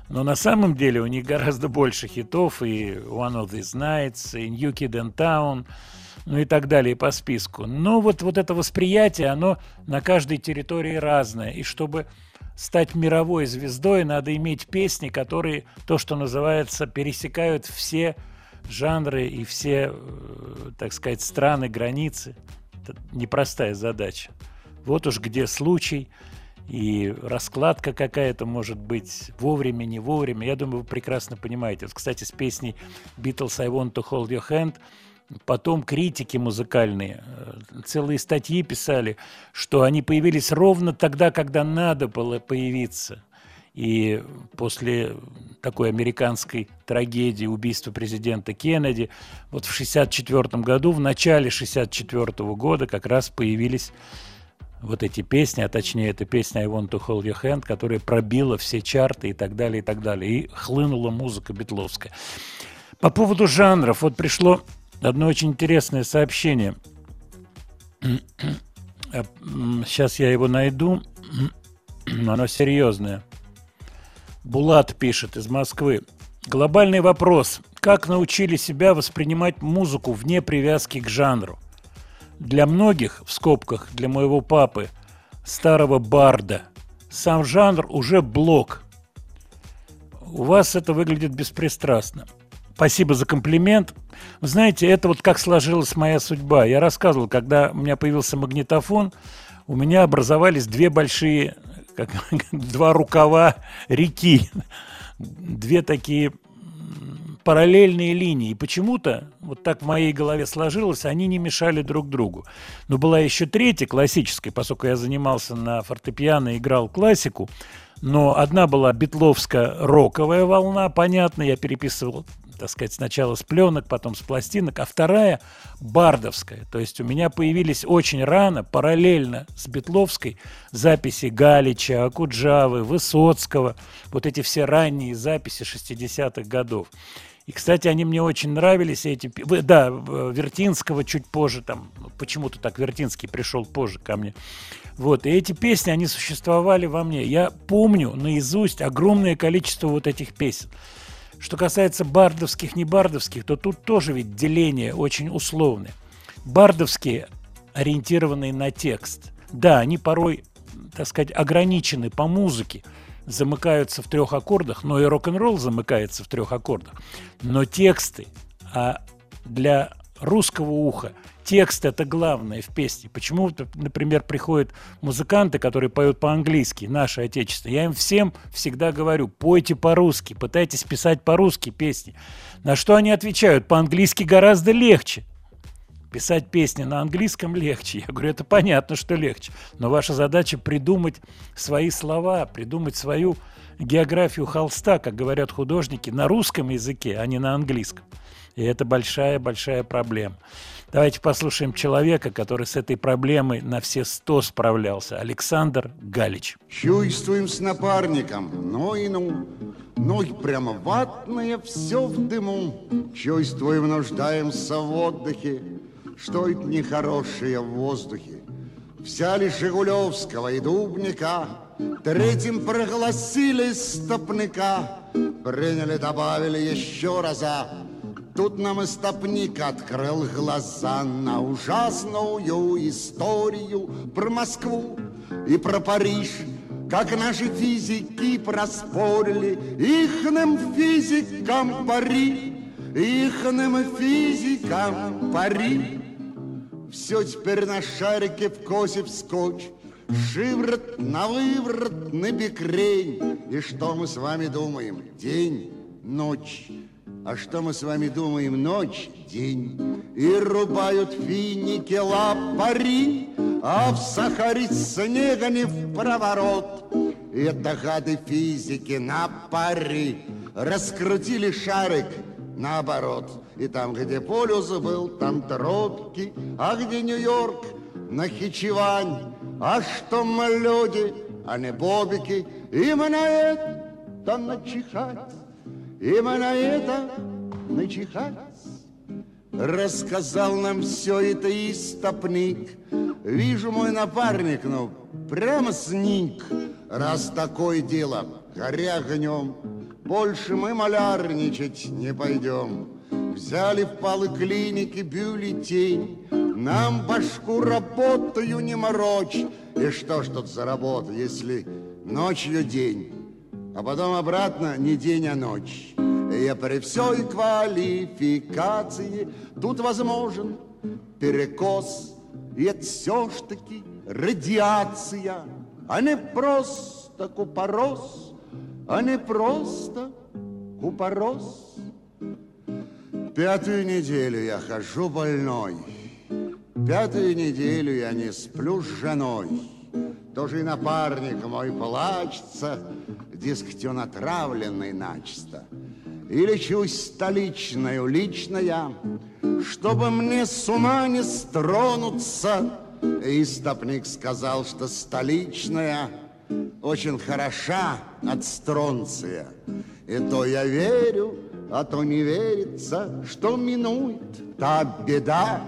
Но на самом деле у них гораздо больше хитов, и One of These Nights, и New Kid in Town, ну и так далее по списку. Но вот, вот это восприятие, оно на каждой территории разное. И чтобы стать мировой звездой, надо иметь песни, которые, то, что называется, пересекают все жанры и все, э, так сказать, страны, границы. Это непростая задача. Вот уж где случай и раскладка какая-то может быть вовремя, не вовремя. Я думаю, вы прекрасно понимаете. Вот, кстати, с песней Beatles «I want to hold your hand» Потом критики музыкальные, э, целые статьи писали, что они появились ровно тогда, когда надо было появиться. И после такой американской трагедии убийства президента Кеннеди, вот в 1964 году, в начале 1964 года как раз появились вот эти песни, а точнее эта песня «I want to hold your hand», которая пробила все чарты и так далее, и так далее. И хлынула музыка битловская. По поводу жанров, вот пришло одно очень интересное сообщение. Сейчас я его найду. Оно серьезное. Булат пишет из Москвы. Глобальный вопрос. Как научили себя воспринимать музыку вне привязки к жанру? Для многих, в скобках, для моего папы, старого барда, сам жанр уже блок. У вас это выглядит беспристрастно. Спасибо за комплимент. Знаете, это вот как сложилась моя судьба. Я рассказывал, когда у меня появился магнитофон, у меня образовались две большие, как, два рукава реки, две такие параллельные линии. И почему-то, вот так в моей голове сложилось, они не мешали друг другу. Но была еще третья, классическая, поскольку я занимался на фортепиано, играл классику, но одна была битловско-роковая волна, понятно, я переписывал так сказать, сначала с пленок, потом с пластинок, а вторая бардовская. То есть у меня появились очень рано, параллельно с Бетловской, записи Галича, Акуджавы, Высоцкого, вот эти все ранние записи 60-х годов. И, кстати, они мне очень нравились, эти, да, Вертинского чуть позже, там, почему-то так Вертинский пришел позже ко мне. Вот, и эти песни, они существовали во мне. Я помню наизусть огромное количество вот этих песен. Что касается бардовских, не бардовских, то тут тоже ведь деление очень условное. Бардовские, ориентированные на текст. Да, они порой, так сказать, ограничены по музыке, замыкаются в трех аккордах, но и рок-н-ролл замыкается в трех аккордах. Но тексты, а для русского уха Текст это главное в песне. Почему, например, приходят музыканты, которые поют по-английски, наши отечественные. Я им всем всегда говорю, пойте по-русски, пытайтесь писать по-русски песни. На что они отвечают? По-английски гораздо легче. Писать песни на английском легче. Я говорю, это понятно, что легче. Но ваша задача придумать свои слова, придумать свою географию холста, как говорят художники, на русском языке, а не на английском. И это большая-большая проблема. Давайте послушаем человека, который с этой проблемой на все сто справлялся. Александр Галич. Чувствуем с напарником, ну и ну, Ноги прямо ватные, все в дыму. Чувствуем, нуждаемся в отдыхе, Что это нехорошее в воздухе. Взяли Жигулевского и Дубника, Третьим прогласили стопника, Приняли, добавили еще раза, Тут нам истопник открыл глаза на ужасную историю про Москву и про Париж, как наши физики проспорили ихным физикам пари, ихным физикам пари. Все теперь на шарике в косе вскочь, Шиворот на выворот, на бекрень. И что мы с вами думаем? День, ночь. А что мы с вами думаем? Ночь, день. И рубают финики лапари, А в Сахаре снега не в проворот. И это гады физики на пари Раскрутили шарик наоборот. И там, где полюс был, там тропки, А где Нью-Йорк, Нахичевань. А что мы люди, а не бобики, Им на это начихать. И мы на это начихать. Рассказал нам все это истопник. Вижу, мой напарник, ну, прямо сник. Раз такое дело, горя огнем, Больше мы малярничать не пойдем. Взяли в поликлинике бюллетень, Нам башку работаю не морочь. И что ж тут за работа, если ночью день, а потом обратно не день, а ночь. Я при всей квалификации тут возможен перекос. И это все ж таки радиация, а не просто купорос, а не просто купорос. Пятую неделю я хожу больной, пятую неделю я не сплю с женой. Тоже и напарник мой плачется, дескать, он отравленный начисто. И лечусь столичную лично я, чтобы мне с ума не стронуться. Истопник сказал, что столичная очень хороша от стронция. И то я верю, а то не верится, что минует та беда,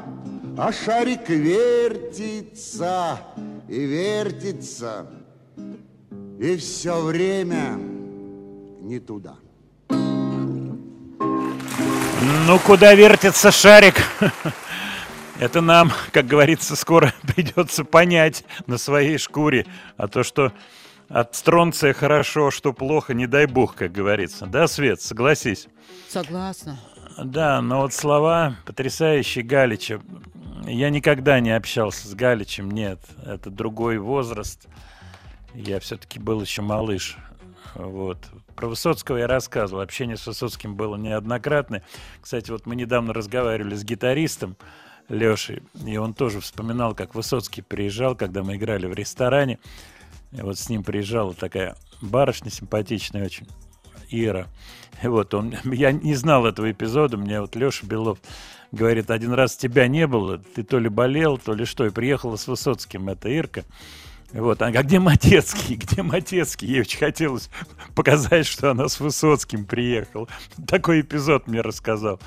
а шарик вертится и вертится, и все время не туда. Ну, куда вертится шарик? Это нам, как говорится, скоро придется понять на своей шкуре. А то, что от стронция хорошо, что плохо, не дай бог, как говорится. Да, Свет, согласись? Согласна. Да, но вот слова потрясающие Галича. Я никогда не общался с Галичем, нет. Это другой возраст. Я все-таки был еще малыш. Вот. Про Высоцкого я рассказывал. Общение с Высоцким было неоднократное. Кстати, вот мы недавно разговаривали с гитаристом Лешей, и он тоже вспоминал, как Высоцкий приезжал, когда мы играли в ресторане. И вот с ним приезжала такая барышня симпатичная очень, Ира. И вот он, я не знал этого эпизода, мне вот Леша Белов говорит, один раз тебя не было, ты то ли болел, то ли что, и приехала с Высоцким эта Ирка. Вот, а где Матецкий? Где Матецкий? Ей очень хотелось показать, что она с Высоцким приехала. Такой эпизод мне рассказал.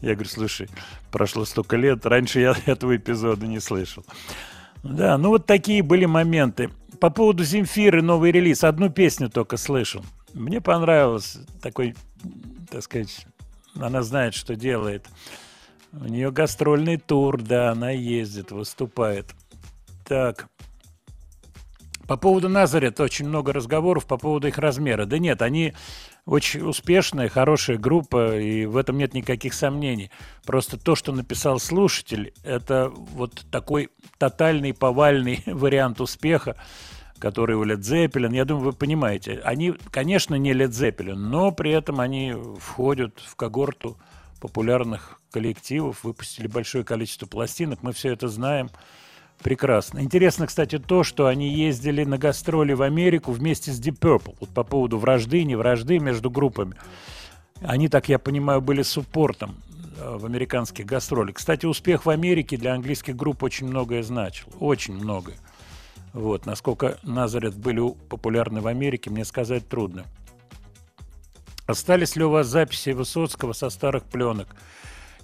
Я говорю, слушай, прошло столько лет, раньше я этого эпизода не слышал. Да, ну вот такие были моменты. По поводу Земфиры новый релиз. Одну песню только слышал. Мне понравилось такой, так сказать, она знает, что делает. У нее гастрольный тур, да, она ездит, выступает. Так, по поводу Назарет очень много разговоров по поводу их размера. Да нет, они очень успешная, хорошая группа, и в этом нет никаких сомнений. Просто то, что написал слушатель, это вот такой тотальный, повальный вариант успеха, который у Led Zeppelin. Я думаю, вы понимаете. Они, конечно, не Led Zeppelin, но при этом они входят в когорту популярных коллективов, выпустили большое количество пластинок, мы все это знаем. Прекрасно. Интересно, кстати, то, что они ездили на гастроли в Америку вместе с Deep Purple. Вот по поводу вражды, не вражды между группами. Они, так я понимаю, были суппортом э, в американских гастролях. Кстати, успех в Америке для английских групп очень многое значил. Очень многое. Вот. Насколько Назарет были популярны в Америке, мне сказать трудно. Остались ли у вас записи Высоцкого со старых пленок?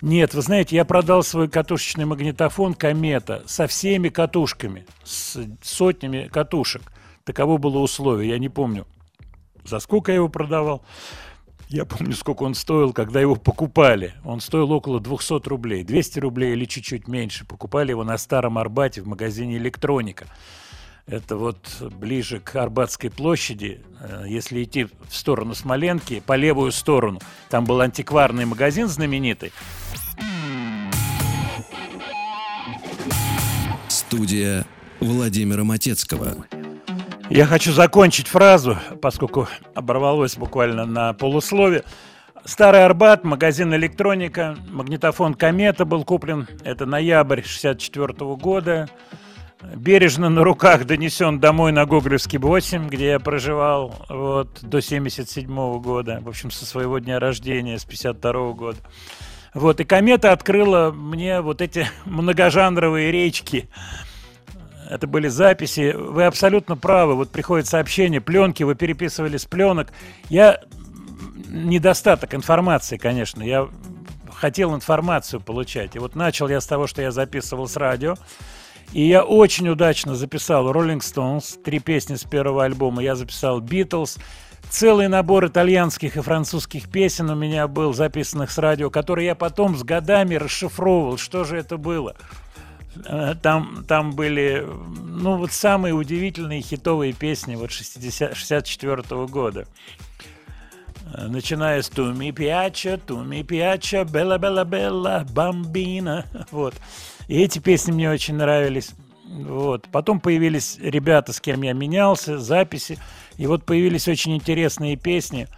Нет, вы знаете, я продал свой катушечный магнитофон «Комета» со всеми катушками, с сотнями катушек. Таково было условие, я не помню, за сколько я его продавал. Я помню, сколько он стоил, когда его покупали. Он стоил около 200 рублей. 200 рублей или чуть-чуть меньше. Покупали его на Старом Арбате в магазине «Электроника». Это вот ближе к Арбатской площади. Э, Если идти в сторону Смоленки, по левую сторону, там был антикварный магазин знаменитый. Студия Владимира Матецкого. Я хочу закончить фразу, поскольку оборвалось буквально на полуслове. Старый Арбат, магазин электроника, магнитофон «Комета» был куплен. Это ноябрь 64 года. Бережно на руках донесен домой на Гоголевский 8, где я проживал вот, до 77 года. В общем, со своего дня рождения, с 52 года. Вот, и комета открыла мне вот эти многожанровые речки. Это были записи. Вы абсолютно правы. Вот приходит сообщение, пленки, вы переписывали с пленок. Я недостаток информации, конечно. Я хотел информацию получать. И вот начал я с того, что я записывал с радио. И я очень удачно записал Rolling Stones, три песни с первого альбома. Я записал Beatles, целый набор итальянских и французских песен у меня был, записанных с радио, которые я потом с годами расшифровывал, что же это было. Э, Там, там были, ну, вот самые удивительные хитовые песни вот 60, 64 года. Э, Начиная с «Туми пиача, туми пиача, белла белла белла, бамбина». Вот. И эти песни мне очень нравились. Вот. Потом появились ребята, с кем я менялся, записи. И вот появились очень интересные песни.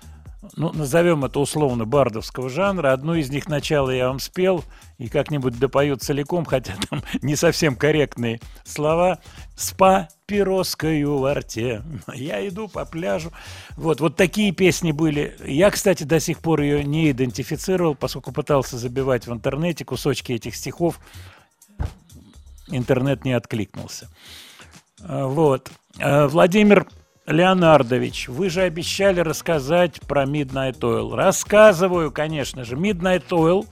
Ну, назовем это условно бардовского жанра. Одну из них начало я вам спел, и как-нибудь допою целиком, хотя там не совсем корректные слова. С папироскою во рте. Я иду по пляжу. Вот, вот такие песни были. Я, кстати, до сих пор ее не идентифицировал, поскольку пытался забивать в интернете кусочки этих стихов. Интернет не откликнулся. А, Вот. А, Владимир Леонардович, вы же обещали рассказать про Midnight Oil. Рассказываю, конечно же. Midnight Oil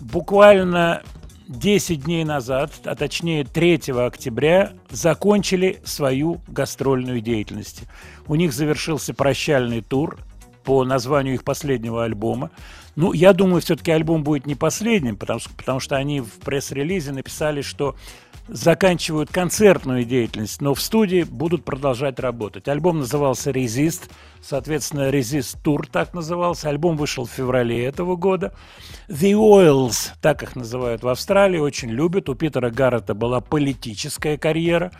буквально 10 дней назад, а точнее 3 октября, закончили свою гастрольную деятельность. У них завершился прощальный тур по названию их последнего альбома. Ну, я думаю, все-таки альбом будет не последним, потому потому что они в пресс-релизе написали, что заканчивают концертную деятельность, но в студии будут продолжать работать. Альбом назывался «Резист», соответственно, «Резист Тур» так назывался. Альбом вышел в феврале этого года. «The Oils», так их называют в Австралии, очень любят. У Питера Гаррета была политическая карьера.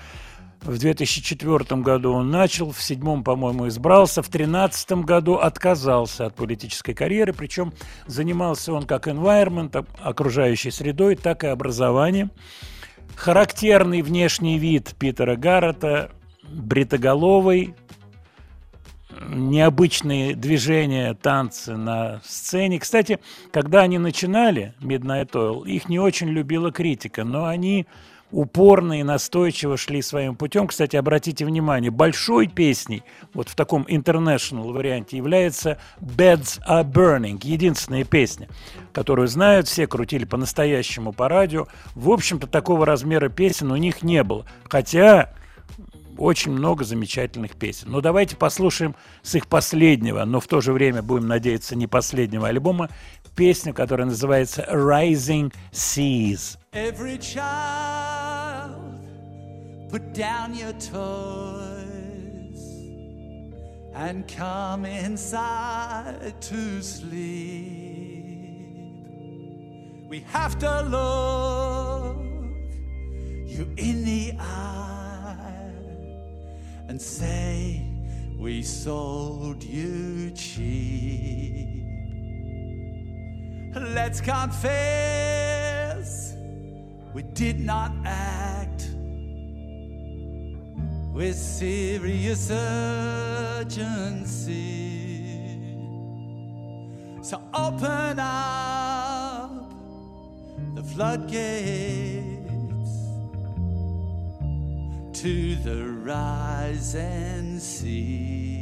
В 2004 году он начал, в 2007, по-моему, избрался, в 2013 году отказался от политической карьеры, причем занимался он как environment, окружающей средой, так и образованием. Характерный внешний вид Питера Гаррета, бритоголовый, необычные движения, танцы на сцене. Кстати, когда они начинали Midnight Oil, их не очень любила критика, но они упорно и настойчиво шли своим путем. Кстати, обратите внимание, большой песней, вот в таком international варианте, является Beds Are Burning, единственная песня, которую знают все, крутили по-настоящему по радио. В общем-то, такого размера песен у них не было. Хотя очень много замечательных песен. Но давайте послушаем с их последнего, но в то же время будем надеяться не последнего альбома, песню, которая называется Rising Seas. Every child, put down your toys and come inside to sleep. We have to look you in the eye and say we sold you cheap. Let's confess we did not act with serious urgency. So open up the floodgates to the rising sea.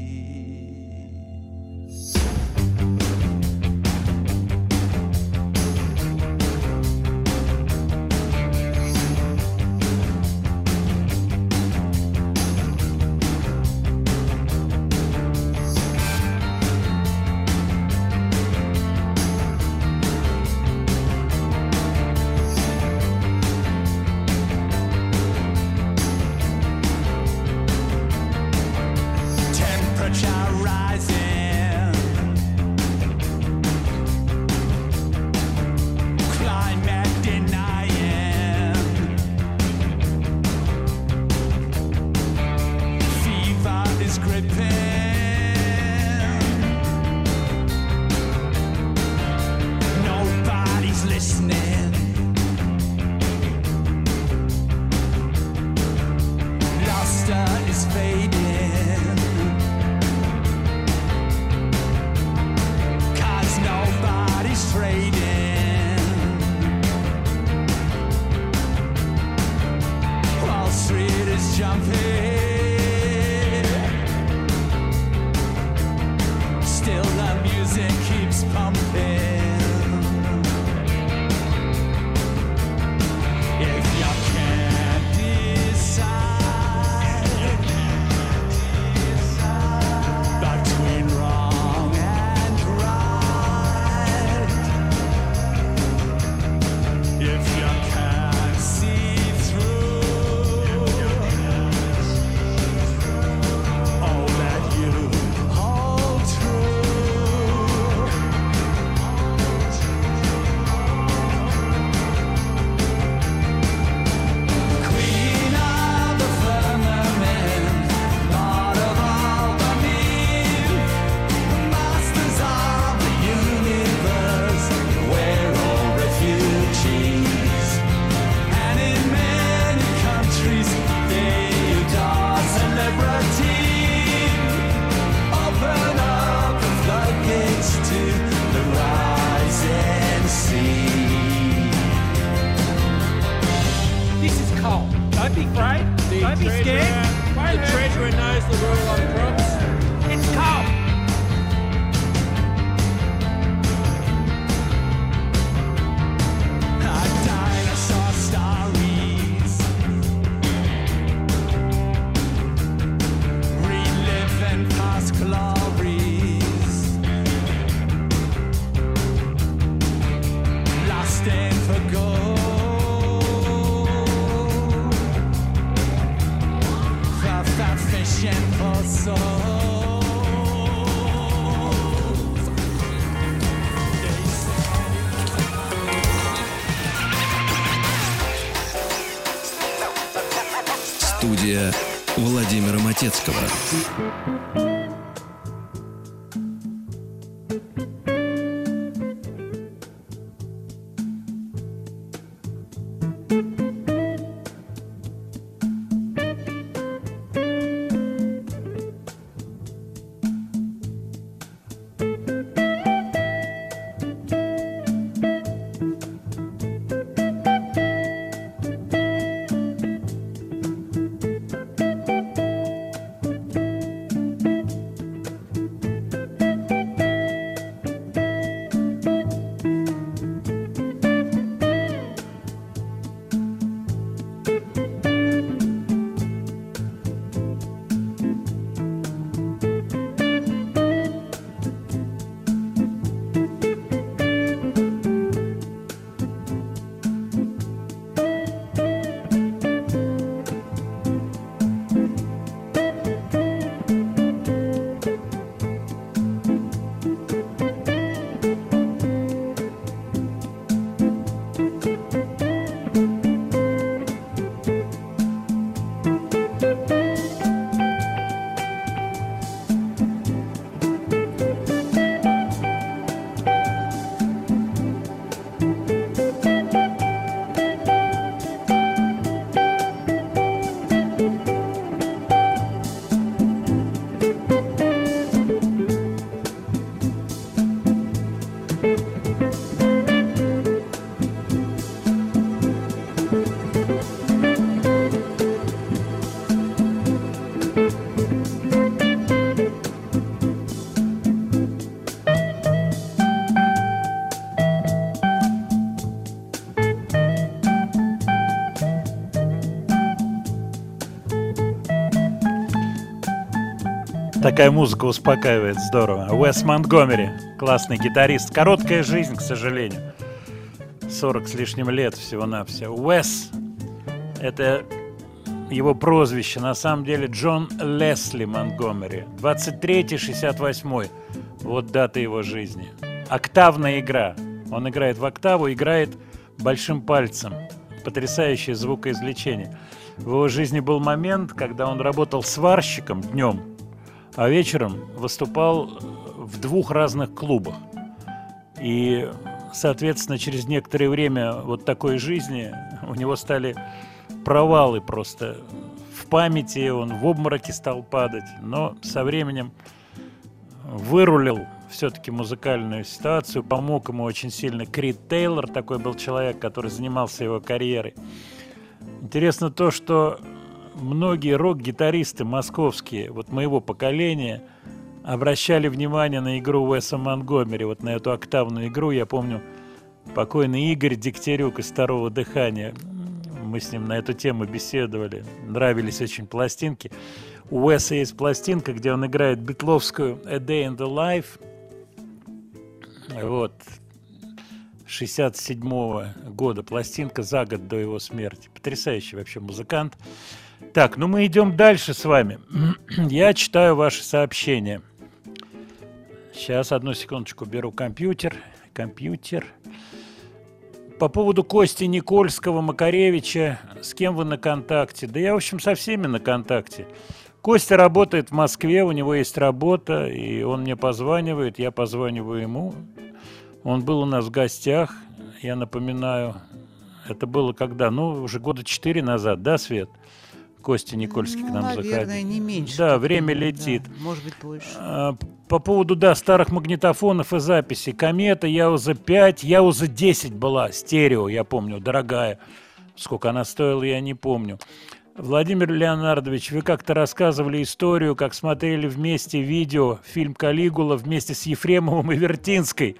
Владимира Матецкого. Такая музыка успокаивает, здорово. Уэс Монтгомери, классный гитарист. Короткая жизнь, к сожалению. 40 с лишним лет всего-навсего. Уэс — это его прозвище. На самом деле Джон Лесли Монтгомери. 23-68. Вот дата его жизни. Октавная игра. Он играет в октаву, играет большим пальцем. Потрясающее звукоизвлечение. В его жизни был момент, когда он работал сварщиком днем, а вечером выступал в двух разных клубах. И, соответственно, через некоторое время вот такой жизни у него стали провалы просто в памяти, он в обмороке стал падать, но со временем вырулил все-таки музыкальную ситуацию, помог ему очень сильно Крид Тейлор, такой был человек, который занимался его карьерой. Интересно то, что многие рок-гитаристы московские, вот моего поколения, обращали внимание на игру Уэса Монгомери, вот на эту октавную игру. Я помню, покойный Игорь Дегтярюк из «Второго дыхания», мы с ним на эту тему беседовали, нравились очень пластинки. У Уэса есть пластинка, где он играет битловскую «A Day in the Life», вот, 67 года, пластинка за год до его смерти. Потрясающий вообще музыкант. Так, ну мы идем дальше с вами. Я читаю ваши сообщения. Сейчас, одну секундочку, беру компьютер. Компьютер. По поводу Кости Никольского, Макаревича, с кем вы на контакте? Да я, в общем, со всеми на контакте. Костя работает в Москве, у него есть работа, и он мне позванивает, я позваниваю ему. Он был у нас в гостях, я напоминаю, это было когда? Ну, уже года четыре назад, да, Свет? Костя Никольский к Ну, нам наверное, заходил. не меньше. Да, время да, летит. может быть, больше. А, По поводу, да, старых магнитофонов и записей. Комета, Яуза 5, Яуза 10 была, стерео, я помню, дорогая. Сколько она стоила, я не помню. Владимир Леонардович, вы как-то рассказывали историю, как смотрели вместе видео, фильм «Калигула» вместе с Ефремовым и Вертинской.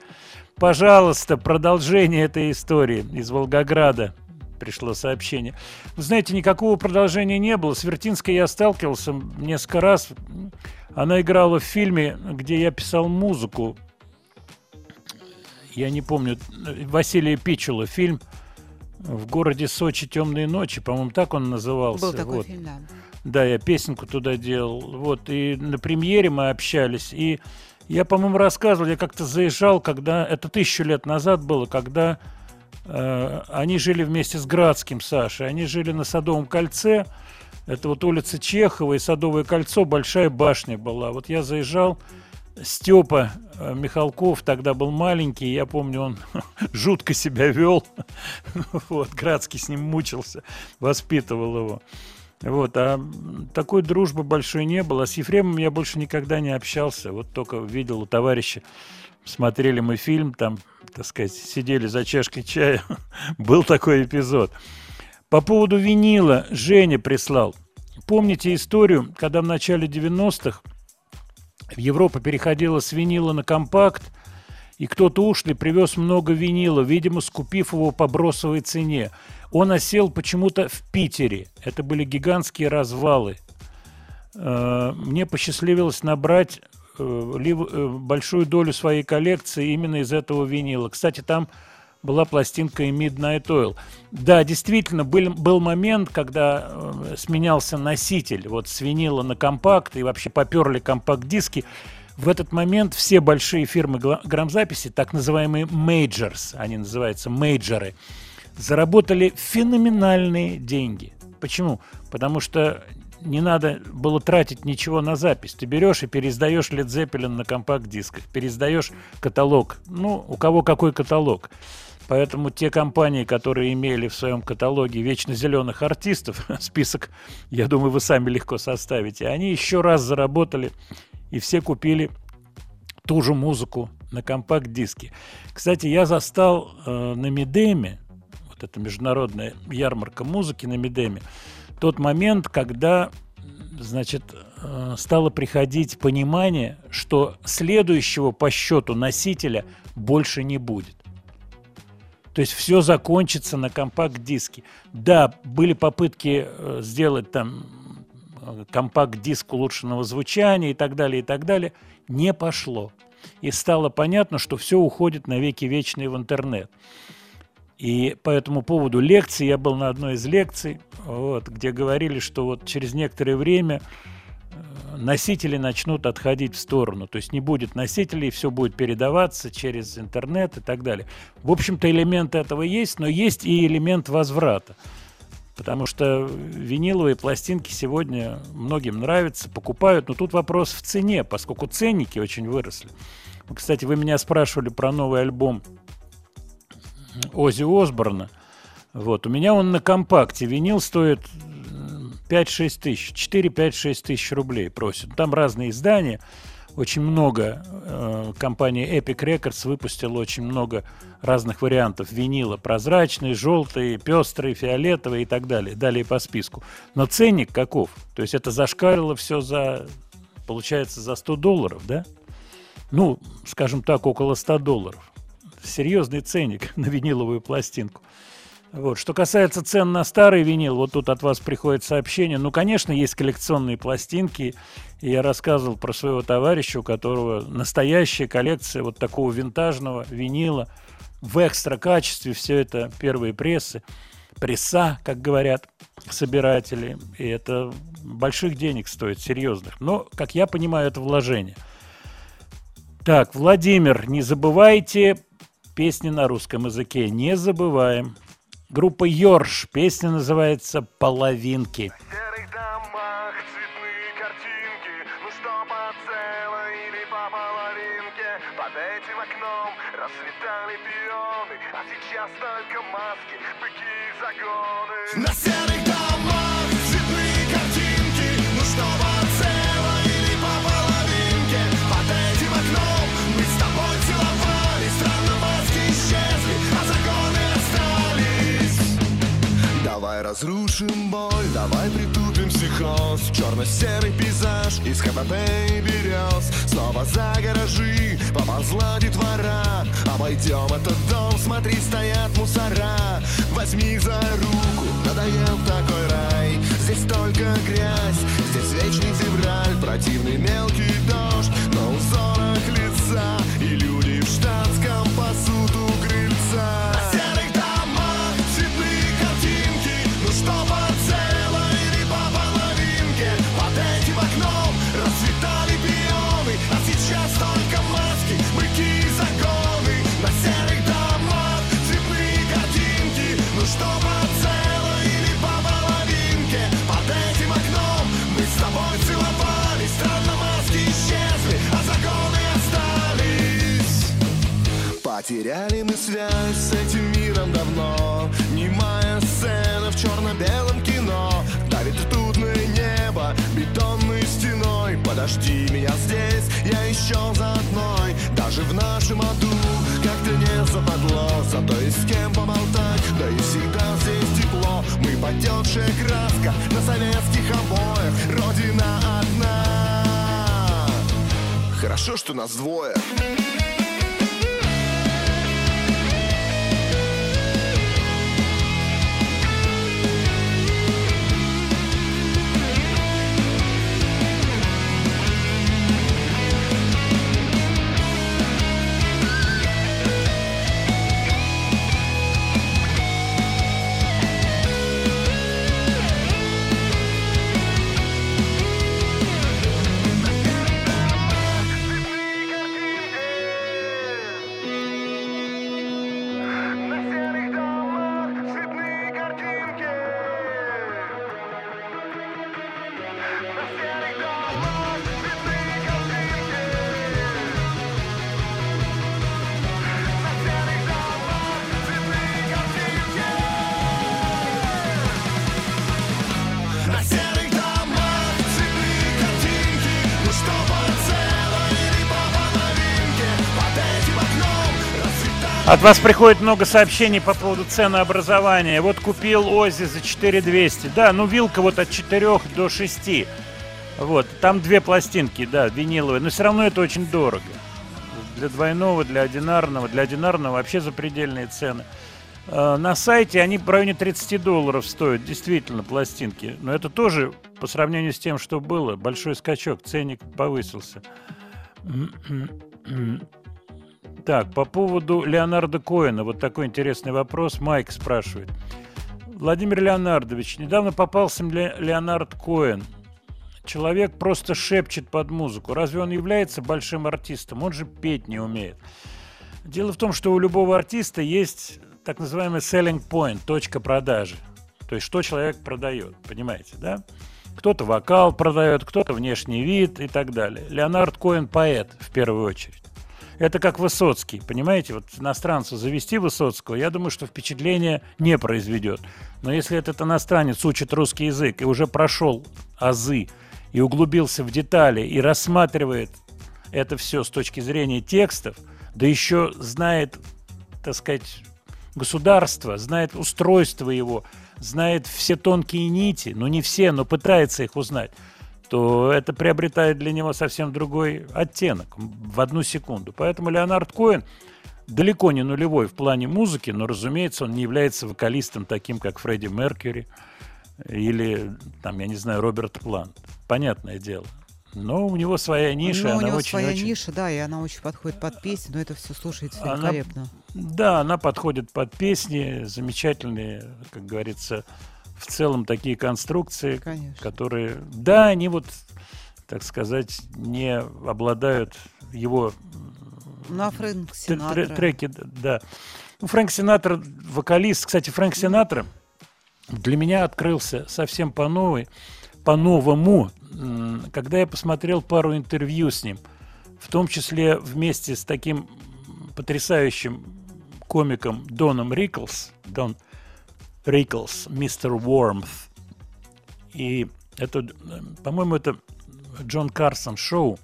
Пожалуйста, продолжение этой истории из Волгограда. Пришло сообщение. Вы знаете, никакого продолжения не было. С Вертинской я сталкивался несколько раз. Она играла в фильме, где я писал музыку. Я не помню. Василия Пичула фильм в городе Сочи «Темные ночи», по-моему, так он назывался. Был такой Вот. фильм, да. Да, я песенку туда делал. Вот, и на премьере мы общались. И я, по-моему, рассказывал, я как-то заезжал, когда... Это тысячу лет назад было, когда они жили вместе с Градским, Сашей. Они жили на Садовом кольце. Это вот улица Чехова и Садовое кольцо, большая башня была. Вот я заезжал, Степа э, Михалков тогда был маленький, я помню, он жутко себя вел. Вот, Градский с ним мучился, воспитывал его. Вот, а такой дружбы большой не было. С Ефремом я больше никогда не общался. Вот только видел у товарища, смотрели мы фильм, там, так сказать, сидели за чашкой чая. Был такой эпизод. По поводу винила Женя прислал. Помните историю, когда в начале 90-х в Европа переходила с винила на компакт, и кто-то ушлый привез много винила, видимо, скупив его по бросовой цене. Он осел почему-то в Питере. Это были гигантские развалы. Э, Мне посчастливилось набрать большую долю своей коллекции именно из этого винила. Кстати, там была пластинка и Midnight Oil. Да, действительно, был, был момент, когда э, сменялся носитель вот с винила на компакт, и вообще поперли компакт-диски. В этот момент все большие фирмы грамзаписи, так называемые majors, они называются мейджоры, заработали феноменальные деньги. Почему? Потому что не надо было тратить ничего на запись. Ты берешь и переиздаешь Led Zeppelin на компакт-дисках, переиздаешь каталог. Ну, у кого какой каталог. Поэтому те компании, которые имели в своем каталоге вечно зеленых артистов, список, я думаю, вы сами легко составите, они еще раз заработали и все купили ту же музыку на компакт-диске. Кстати, я застал э, на Медеме, вот эта международная ярмарка музыки на Медеме, тот момент, когда, значит, э, стало приходить понимание, что следующего по счету носителя больше не будет. То есть все закончится на компакт-диске. Да, были попытки э, сделать там э, компакт-диск улучшенного звучания и так далее, и так далее. Не пошло. И стало понятно, что все уходит на веки вечные в интернет. И по этому поводу лекции, я был на одной из лекций, вот, где говорили, что вот через некоторое время э, носители начнут отходить в сторону. То есть не будет носителей, все будет передаваться через интернет и так далее. В общем-то, элемент этого есть, но есть и элемент возврата. Потому что виниловые пластинки сегодня многим нравятся, покупают, но тут вопрос в цене, поскольку ценники очень выросли. Кстати, вы меня спрашивали про новый альбом Ози Осборна. Вот, у меня он на компакте. Винил стоит э, 5-6 тысяч. 4-5-6 тысяч рублей просят. Там разные издания. Очень много. э, компания Epic Records выпустила очень много разных вариантов винила. Прозрачный, желтый, пестрый, фиолетовый и так далее. Далее по списку. Но ценник каков? То есть это зашкалило все за, получается, за 100 долларов, да? Ну, скажем так, около 100 долларов серьезный ценник на виниловую пластинку. Вот. Что касается цен на старый винил, вот тут от вас приходит сообщение. Ну, конечно, есть коллекционные пластинки. И я рассказывал про своего товарища, у которого настоящая коллекция вот такого винтажного винила в экстра качестве. Все это первые прессы. Пресса, как говорят собиратели. И это больших денег стоит, серьезных. Но, как я понимаю, это вложение. Так, Владимир, не забывайте песни на русском языке. Не забываем. Группа Йорш. Песня называется «Половинки». Ну расцветали пионы А сейчас только маски, быки и загоны На серых Давай Разрушим боль, давай притупим психоз. Черно-серый пейзаж из ХПП и берез Снова за гаражи поползла детвора Обойдем этот дом, смотри, стоят мусора. Возьми за руку, надоел такой рай. Здесь только грязь, здесь вечный февраль. Противный мелкий дождь на узорах лица. И люди в штатском пасут у крыльца Потеряли мы связь с этим миром давно. Немая сцена в черно-белом кино. Давит ртутное небо бетонной стеной. Подожди меня здесь, я еще за одной. Даже в нашем аду как-то не западло. Зато есть с кем поболтать, да и всегда здесь тепло. Мы потекшая краска на советских обоях. Родина одна. Хорошо, что нас двое От вас приходит много сообщений по поводу ценообразования. Вот купил Ози за 4200. Да, ну вилка вот от 4 до 6. Вот, там две пластинки, да, виниловые. Но все равно это очень дорого. Для двойного, для одинарного. Для одинарного вообще запредельные цены. Э, На сайте они в районе 30 долларов стоят, действительно, пластинки. Но это тоже, по сравнению с тем, что было, большой скачок, ценник повысился. Так, по поводу Леонарда Коэна, вот такой интересный вопрос. Майк спрашивает. Владимир Леонардович, недавно попался мне Леонард Коэн. Человек просто шепчет под музыку. Разве он является большим артистом? Он же петь не умеет. Дело в том, что у любого артиста есть так называемый selling point, точка продажи. То есть, что человек продает, понимаете, да? Кто-то вокал продает, кто-то внешний вид и так далее. Леонард Коэн поэт, в первую очередь. Это как Высоцкий, понимаете? Вот иностранцу завести Высоцкого, я думаю, что впечатление не произведет. Но если этот иностранец учит русский язык и уже прошел азы, и углубился в детали, и рассматривает это все с точки зрения текстов, да еще знает, так сказать, государство, знает устройство его, знает все тонкие нити, ну не все, но пытается их узнать, то это приобретает для него совсем другой оттенок в одну секунду. Поэтому Леонард Коэн далеко не нулевой в плане музыки, но, разумеется, он не является вокалистом таким, как Фредди Меркьюри или, там, я не знаю, Роберт Плант. Понятное дело. Но у него своя ниша, Ну, у она него очень, своя очень... ниша, да, и она очень подходит под песню, но это все слушается Она- великолепно. Да, она подходит под песни, замечательные, как говорится, в целом такие конструкции, которые, да, они вот, так сказать, не обладают его Ну, а Фрэнк тр- тр- Синатра? треки, да. Ну, Фрэнк Синатра, вокалист, кстати, Фрэнк Синатра для меня открылся совсем по новой, по-новому, когда я посмотрел пару интервью с ним, в том числе вместе с таким потрясающим комиком Доном Риклс, Дон Риклс, мистер Уормт. И это, по-моему, это Джон Карсон шоу,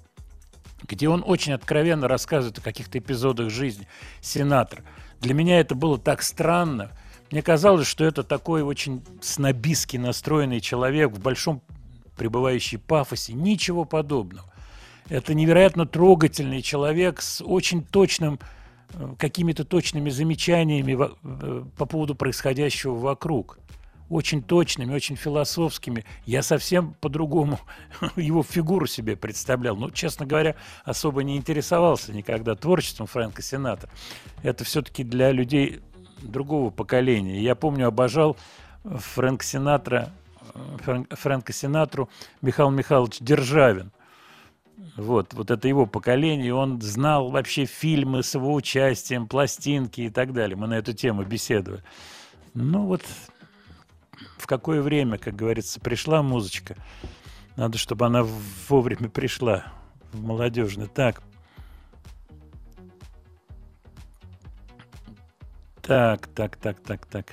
где он очень откровенно рассказывает о каких-то эпизодах жизни Сенатора. Для меня это было так странно. Мне казалось, что это такой очень снобистски настроенный человек в большом пребывающий пафосе. Ничего подобного. Это невероятно трогательный человек с очень точным, какими-то точными замечаниями э, по поводу происходящего вокруг. Очень точными, очень философскими. Я совсем по-другому его фигуру себе представлял. Ну, честно говоря, особо не интересовался никогда творчеством Фрэнка Синатра. Это все-таки для людей другого поколения. Я помню, обожал Фрэнк Синатра, э, Фрэнк- Фрэнка Синатру Михаил Михайлович Державин. Вот, вот это его поколение, он знал вообще фильмы с его участием, пластинки и так далее. Мы на эту тему беседовали. Ну вот, в какое время, как говорится, пришла музычка. Надо, чтобы она вовремя пришла в молодежный. Так. Так, так, так, так, так.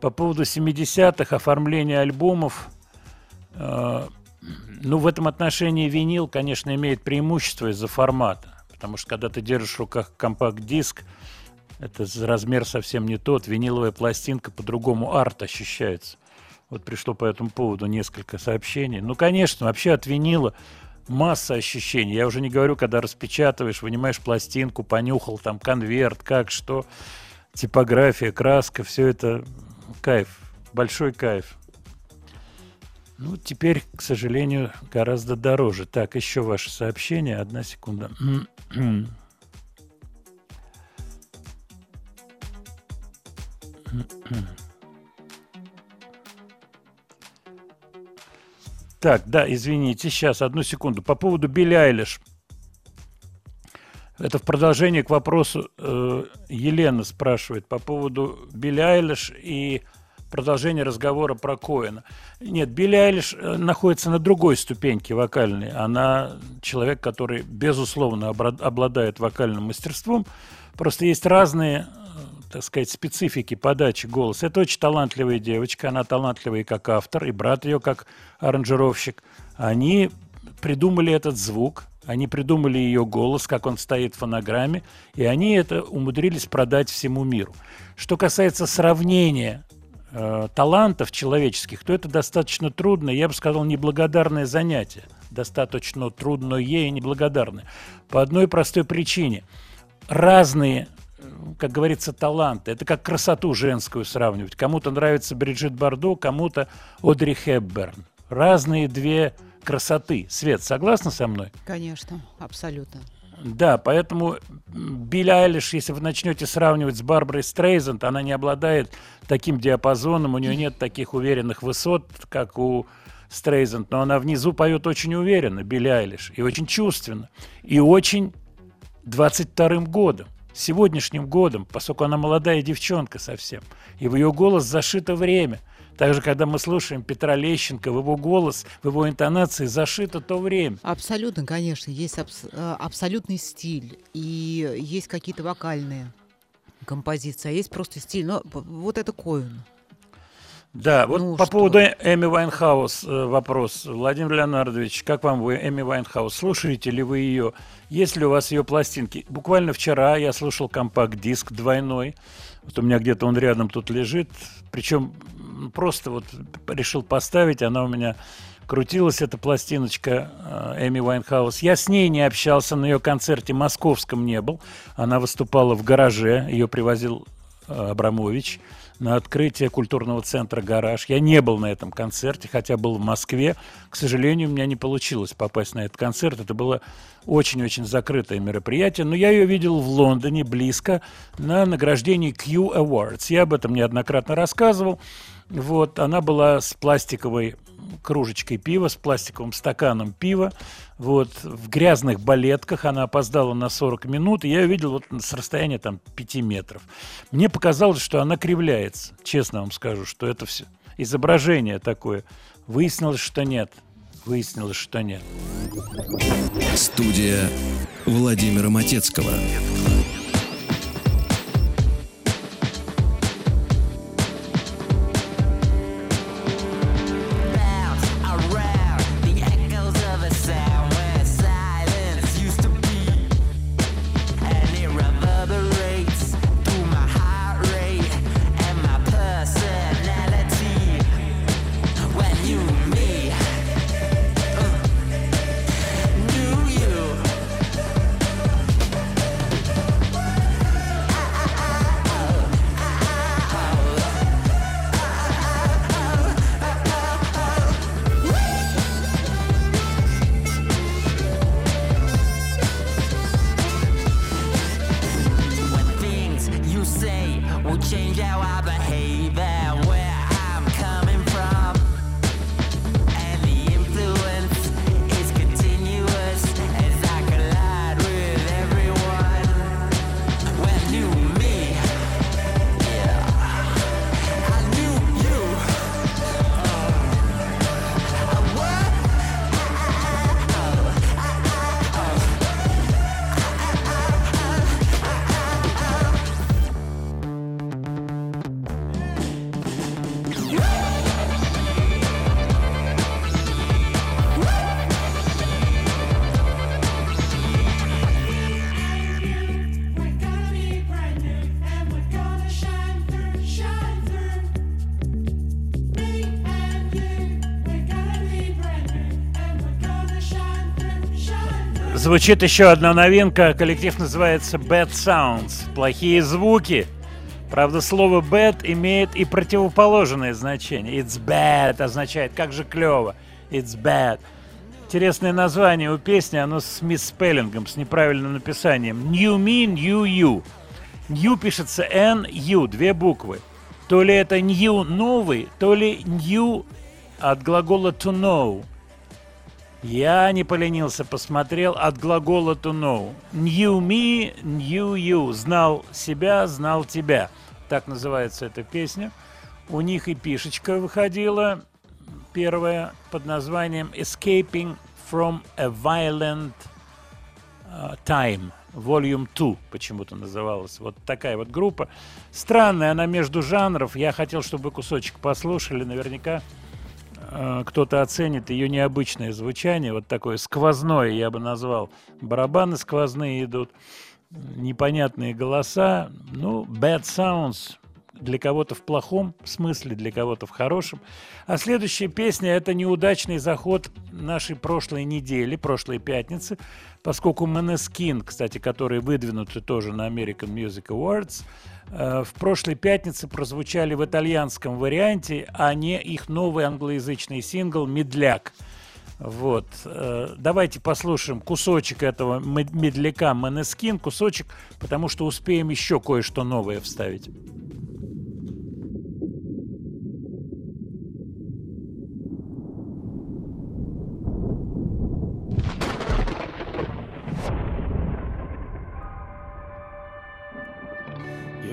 По поводу 70-х, оформления альбомов. э, ну, в этом отношении винил, конечно, имеет преимущество из-за формата. Потому что когда ты держишь в руках компакт-диск, это размер совсем не тот. Виниловая пластинка по-другому арт ощущается. Вот пришло по этому поводу несколько сообщений. Ну, конечно, вообще от винила масса ощущений. Я уже не говорю, когда распечатываешь, вынимаешь пластинку, понюхал там конверт, как, что, типография, краска, все это кайф, большой кайф. Ну, теперь, к сожалению, гораздо дороже. Так, еще ваше сообщение. Одна секунда. Так, да, извините, сейчас, одну секунду. По поводу Билли Айлиш. Это в продолжение к вопросу э, Елена спрашивает по поводу Билли Айлиш и продолжение разговора про Коэна. Нет, Билли Айлиш э, находится на другой ступеньке вокальной. Она человек, который, безусловно, обладает вокальным мастерством. Просто есть разные, э, так сказать, специфики подачи голоса. Это очень талантливая девочка. Она талантливая и как автор, и брат ее как аранжировщик. Они придумали этот звук, они придумали ее голос, как он стоит в фонограмме, и они это умудрились продать всему миру. Что касается сравнения э, талантов человеческих, то это достаточно трудно, я бы сказал, неблагодарное занятие. Достаточно трудное и неблагодарное. По одной простой причине. Разные э, как говорится, таланты. Это как красоту женскую сравнивать. Кому-то нравится Бриджит Бардо, кому-то Одри Хепберн. Разные две красоты. Свет, согласна со мной? Конечно, абсолютно. Да, поэтому Билли Айлиш, если вы начнете сравнивать с Барбарой Стрейзенд, она не обладает таким диапазоном, у нее нет таких уверенных высот, как у Стрейзенд, но она внизу поет очень уверенно, Билли Айлиш, и очень чувственно, и очень 22-м годом, сегодняшним годом, поскольку она молодая девчонка совсем, и в ее голос зашито время. Также, когда мы слушаем Петра Лещенко, в его голос, в его интонации зашито то время. Абсолютно, конечно, есть абс- э, абсолютный стиль, и есть какие-то вокальные композиции, а есть просто стиль. Но вот это Коэн. Да, вот Ну, по что? поводу Эми Вайнхаус э, вопрос. Владимир Леонардович, как вам вы Эми Вайнхаус? Слушаете ли вы ее? Есть ли у вас ее пластинки? Буквально вчера я слушал компакт-диск двойной. Вот у меня где-то он рядом тут лежит. Причем просто вот решил поставить. Она у меня крутилась, эта пластиночка э, Эми Вайнхаус. Я с ней не общался, на ее концерте московском не был. Она выступала в гараже, ее привозил э, Абрамович на открытие культурного центра «Гараж». Я не был на этом концерте, хотя был в Москве. К сожалению, у меня не получилось попасть на этот концерт. Это было очень-очень закрытое мероприятие. Но я ее видел в Лондоне, близко, на награждении Q Awards. Я об этом неоднократно рассказывал. Вот, она была с пластиковой кружечкой пива, с пластиковым стаканом пива. Вот, в грязных балетках она опоздала на 40 минут, и я ее видел вот с расстояния там 5 метров. Мне показалось, что она кривляется. Честно вам скажу, что это все изображение такое. Выяснилось, что нет. Выяснилось, что нет. Студия Владимира Матецкого. change how I. Звучит еще одна новинка. Коллектив называется Bad Sounds. Плохие звуки. Правда, слово bad имеет и противоположное значение. It's bad означает, как же клево. It's bad. Интересное название у песни, оно с мисспеллингом, с неправильным написанием. New me, new you. New пишется N-U, две буквы. То ли это new новый, то ли new от глагола to know. Я не поленился, посмотрел от глагола to know. Knew me, knew you. Знал себя, знал тебя. Так называется эта песня. У них и пишечка выходила, первая, под названием Escaping from a Violent uh, Time. Volume 2 почему-то называлась. Вот такая вот группа. Странная она между жанров. Я хотел, чтобы вы кусочек послушали. Наверняка э, кто-то оценит ее необычное звучание. Вот такое сквозное, я бы назвал. Барабаны сквозные идут. Непонятные голоса. Ну, bad sounds для кого-то в плохом смысле, для кого-то в хорошем. А следующая песня – это неудачный заход нашей прошлой недели, прошлой пятницы, поскольку Maneskin, кстати, которые выдвинуты тоже на American Music Awards, э, в прошлой пятнице прозвучали в итальянском варианте, а не их новый англоязычный сингл «Медляк». Вот. э, Давайте послушаем кусочек этого мед- медляка Манескин, кусочек, потому что успеем еще кое-что новое вставить.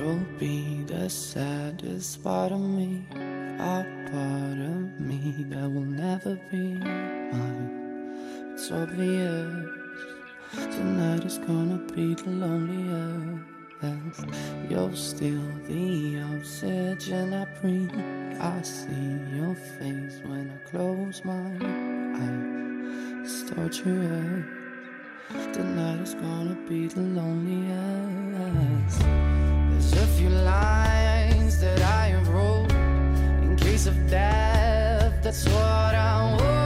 You'll be the saddest part of me, a part of me that will never be mine. It's obvious tonight is gonna be the loneliest. You're still the oxygen I breathe. I see your face when I close my eyes. It's torturous. Tonight is gonna be the loneliest. A few lines that I have wrote in case of death. That's what I want.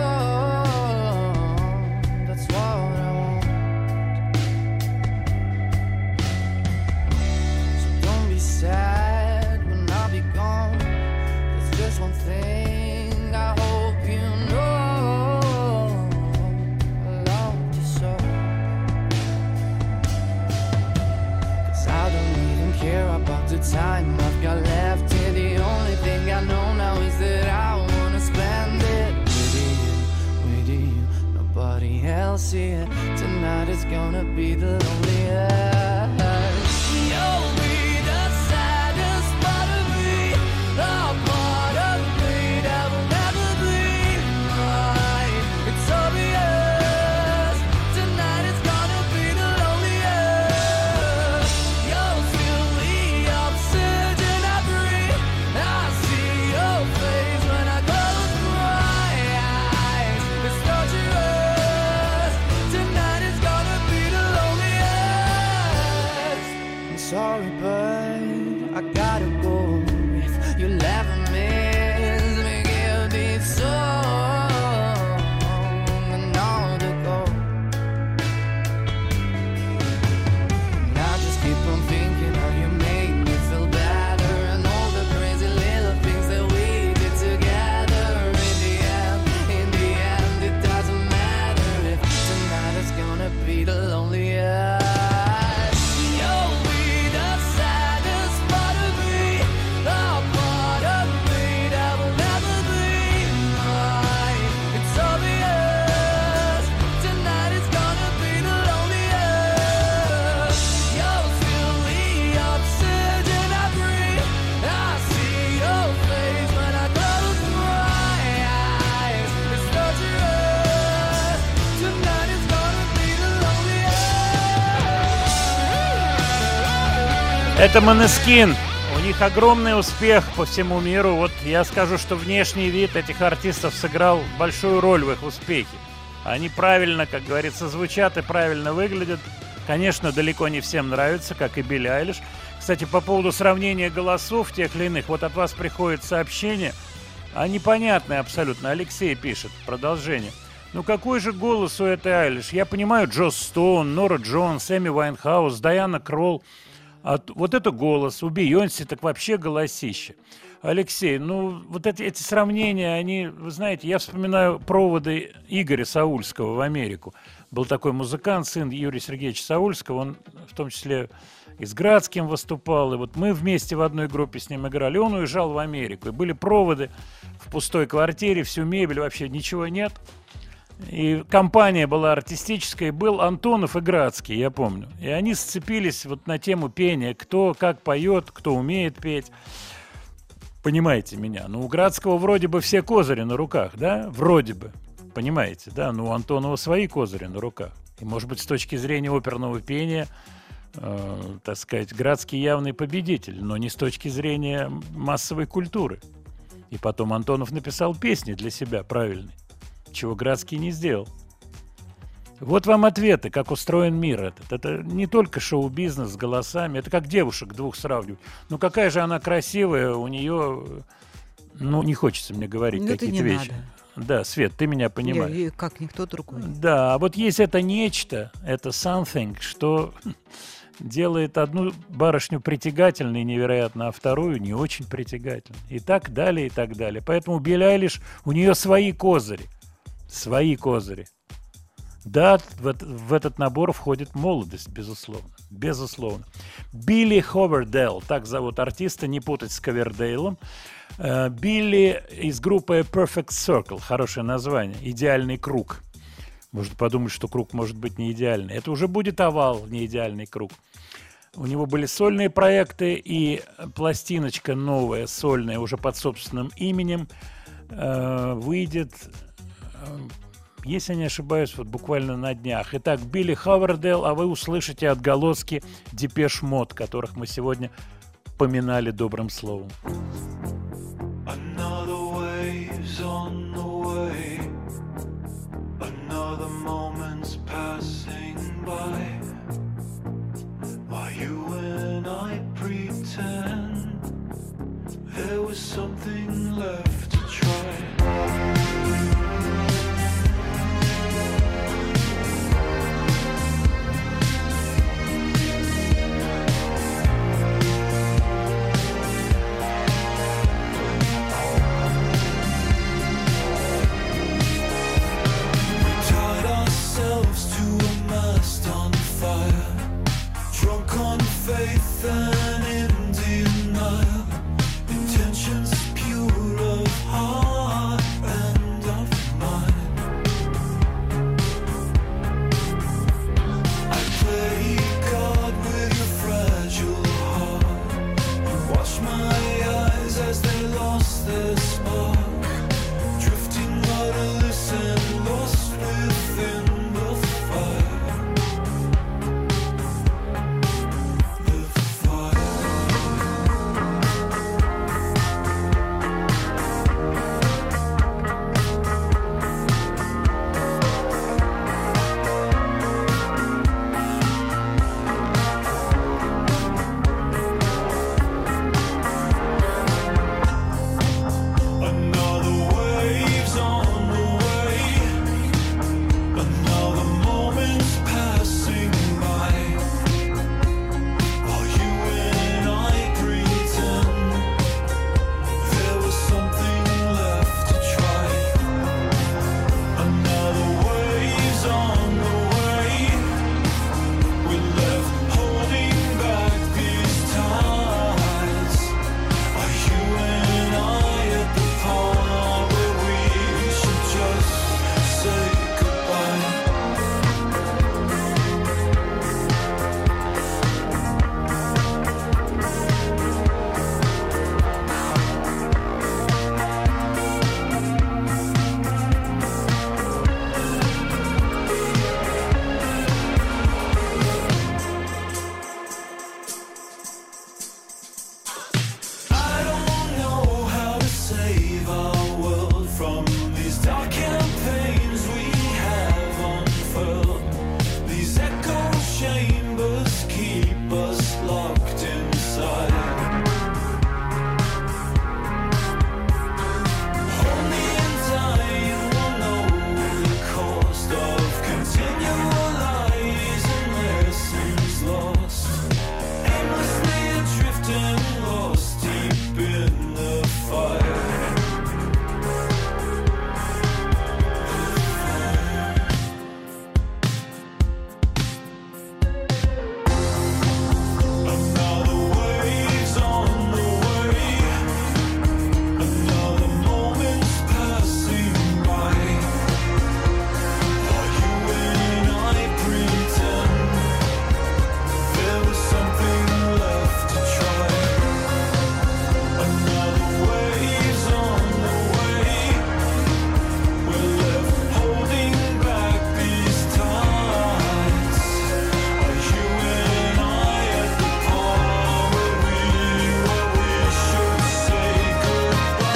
Time I've got left here. The only thing I know now is that I wanna spend it with you, with you. Nobody else here. Tonight is gonna be the loneliest. Это Måneskin. У них огромный успех по всему миру. Вот я скажу, что внешний вид этих артистов сыграл большую роль в их успехе. Они правильно, как говорится, звучат и правильно выглядят. Конечно, далеко не всем нравится, как и Билли Айлиш. Кстати, по поводу сравнения голосов тех или иных, вот от вас приходит сообщение, а непонятное абсолютно. Алексей пишет, продолжение. Ну какой же голос у этой Айлиш? Я понимаю, Джосс Стоун, Нора Джонс, Эми Вайнхаус, Дайана Кролл. А вот это голос. У Бейонси так вообще голосище. Алексей, ну вот эти, эти сравнения, они, вы знаете, я вспоминаю проводы Игоря Саульского в Америку. Был такой музыкант, сын Юрия Сергеевича Саульского, он в том числе и с Градским выступал, и вот мы вместе в одной группе с ним играли. Он уезжал в Америку, и были проводы в пустой квартире, всю мебель, вообще ничего нет. И компания была артистическая, был Антонов и Градский, я помню. И они сцепились вот на тему пения, кто как поет, кто умеет петь. Понимаете меня? Ну, у Градского вроде бы все козыри на руках, да? Вроде бы. Понимаете, да? Ну, у Антонова свои козыри на руках. И, может быть, с точки зрения оперного пения, э, так сказать, Градский явный победитель, но не с точки зрения массовой культуры. И потом Антонов написал песни для себя правильные, чего Градский не сделал. Вот вам ответы, как устроен мир этот. Это не только шоу-бизнес с голосами, это как девушек двух сравнивать. Ну какая же она красивая, у нее, ну не хочется мне говорить Ну, какие-то вещи. надо. Да, Свет, ты меня Я- понимаешь. и как никто другой. Да, а вот есть это нечто, это something, что делает одну барышню притягательной невероятно, а вторую не очень притягательной. И так далее, и так далее. Поэтому Билли Айлиш, у нее свои козыри. Свои козыри. Да, в, в этот набор входит молодость, безусловно. Безусловно. Билли Ховердейл, так зовут артиста, не путать с Ковердейлом. Э, Билли из группы Perfect Circle, хорошее название, идеальный круг. Можно подумать, что круг может быть не идеальный. Это уже будет овал, не идеальный круг. У него были сольные проекты и пластиночка новая, сольная, уже под собственным именем, э, выйдет, если не ошибаюсь, вот буквально на днях. Итак, Билли Хавердейл, а вы услышите отголоски Депеш Мод, которых мы сегодня поминали добрым словом.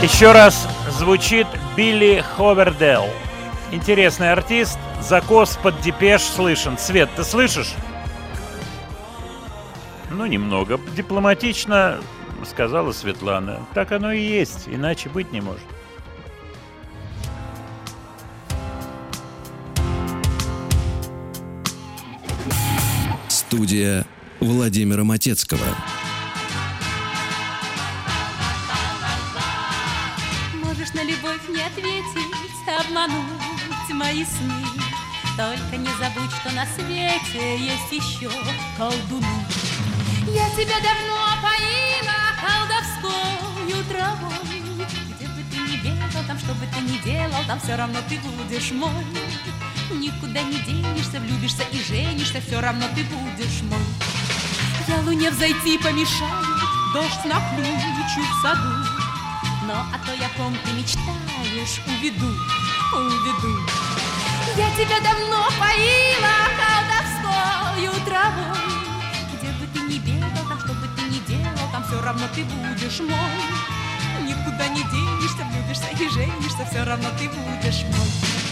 Еще раз звучит Билли Ховердел. Интересный артист. Закос под депеш слышен. Свет, ты слышишь? Ну, немного. Дипломатично сказала Светлана. Так оно и есть, иначе быть не может. Студия Владимира Матецкого. Не ответить, обмануть мои сны. Только не забудь, что на свете есть еще колдуны. Я тебя давно поила колдовскую травой. Где бы ты ни бегал, там что бы ты ни делал, там все равно ты будешь мой. Никуда не денешься, влюбишься и женишься, все равно ты будешь мой. Я луне взойти помешаю, дождь наключу в саду. Но о той, о ком ты мечтаешь, уведу, уведу. Я тебя давно поила колдовскою травой. Где бы ты ни бегал, там что бы ты ни делал, там все равно ты будешь мой. Никуда не денешься, влюбишься и женишься, все равно ты будешь мой.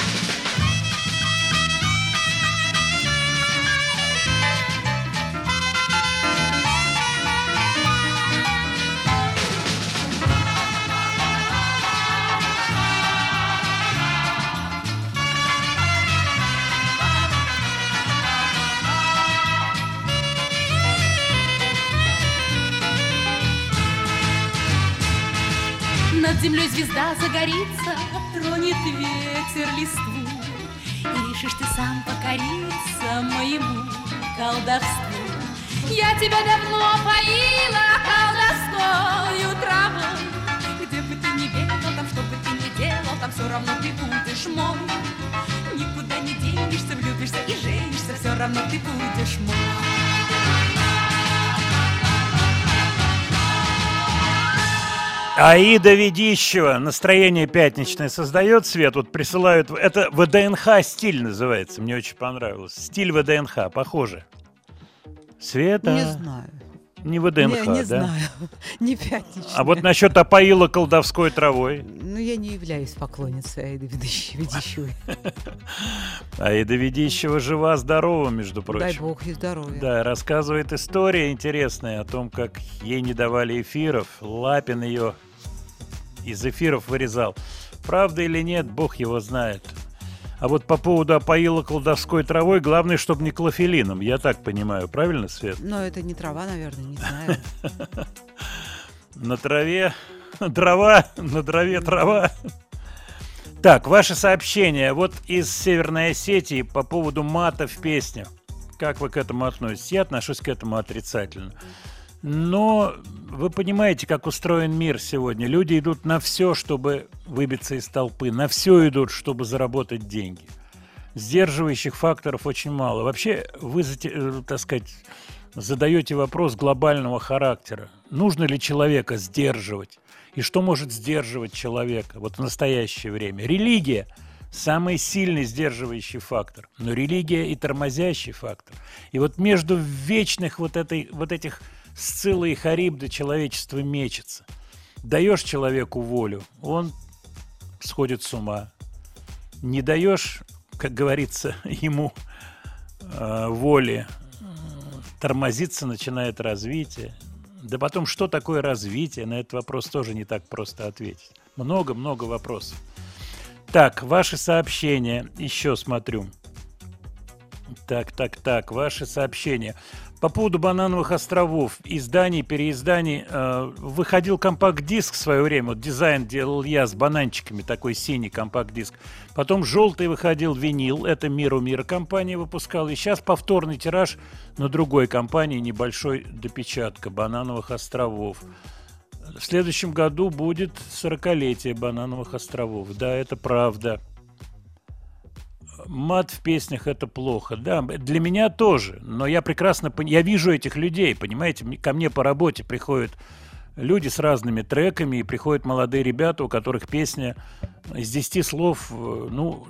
Над землей звезда загорится, тронет ветер листву. И решишь ты сам покориться моему колдовству. Я тебя давно поила колдовскою травой. Где бы ты ни бегал, там что бы ты ни делал, там все равно ты будешь мой. Никуда не денешься, влюбишься и женишься, все равно ты будешь мой. Аида Ведищева. Настроение пятничное создает свет. Вот присылают... Это ВДНХ стиль называется. Мне очень понравилось. Стиль ВДНХ. Похоже. Света. Не знаю. Не ВДНХ, не, не да? знаю. Не пятничная. А вот насчет опоила колдовской травой. Ну, я не являюсь поклонницей Аиды Ведищ- Ведищевой. Аида Ведищева жива-здорова, между прочим. Дай бог ей здоровья. Да, рассказывает история интересная о том, как ей не давали эфиров. Лапин ее из эфиров вырезал. Правда или нет, бог его знает. А вот по поводу опоила колдовской травой, главное, чтобы не клофелином. Я так понимаю, правильно, Свет? Но это не трава, наверное, не знаю. На траве трава, на траве трава. Так, ваше сообщение. Вот из Северной Осетии по поводу мата в песнях. Как вы к этому относитесь? Я отношусь к этому отрицательно. Но вы понимаете, как устроен мир сегодня. Люди идут на все, чтобы выбиться из толпы. На все идут, чтобы заработать деньги. Сдерживающих факторов очень мало. Вообще, вы, э, так сказать, задаете вопрос глобального характера. Нужно ли человека сдерживать? И что может сдерживать человека вот в настоящее время? Религия – самый сильный сдерживающий фактор. Но религия и тормозящий фактор. И вот между вечных вот, этой, вот этих Сцилла и Харибда человечество мечется. Даешь человеку волю, он сходит с ума. Не даешь, как говорится, ему э, воли, тормозиться начинает развитие. Да потом, что такое развитие? На этот вопрос тоже не так просто ответить. Много-много вопросов. Так, ваши сообщения. Еще смотрю. Так, так, так, ваши сообщения. По поводу банановых островов, изданий, переизданий, э, выходил компакт-диск в свое время, вот дизайн делал я с бананчиками, такой синий компакт-диск. Потом желтый выходил винил, это Миру Мира компания выпускала. И сейчас повторный тираж на другой компании, небольшой допечатка банановых островов. В следующем году будет 40-летие банановых островов. Да, это правда. Мат в песнях это плохо. Да, для меня тоже. Но я прекрасно я вижу этих людей, понимаете, ко мне по работе приходят люди с разными треками, и приходят молодые ребята, у которых песня из 10 слов, э, ну,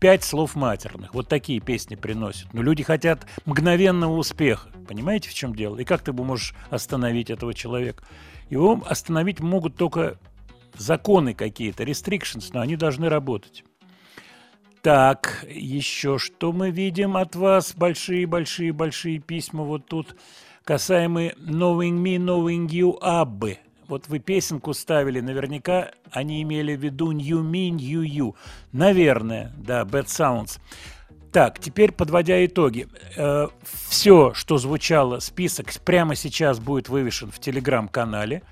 5 слов матерных. Вот такие песни приносят. Но люди хотят мгновенного успеха. Понимаете, в чем дело? И как ты можешь остановить этого человека? Его остановить могут только законы какие-то, restrictions, но они должны работать. Так, еще что мы видим от вас? Большие-большие-большие письма вот тут, касаемые Knowing Me, Knowing You, Аббы. Вот вы песенку ставили, наверняка они имели в виду New Me, New You. Наверное, да, Bad Sounds. Так, теперь подводя итоги. все, что звучало, список прямо сейчас будет вывешен в телеграм-канале.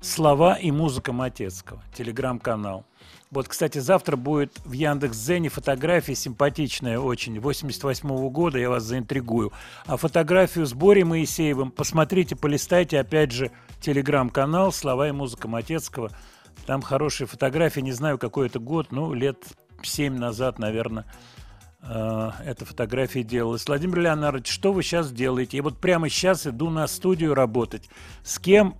Слова и музыка Матецкого. Телеграм-канал. Вот, кстати, завтра будет в Яндекс.Зене фотография симпатичная очень, 88 года, я вас заинтригую. А фотографию с Борей Моисеевым посмотрите, полистайте, опять же, телеграм-канал «Слова и музыка Матецкого». Там хорошие фотографии, не знаю, какой это год, ну, лет 7 назад, наверное, э, эта фотография делалась. Владимир Леонардович, что вы сейчас делаете? Я вот прямо сейчас иду на студию работать. С кем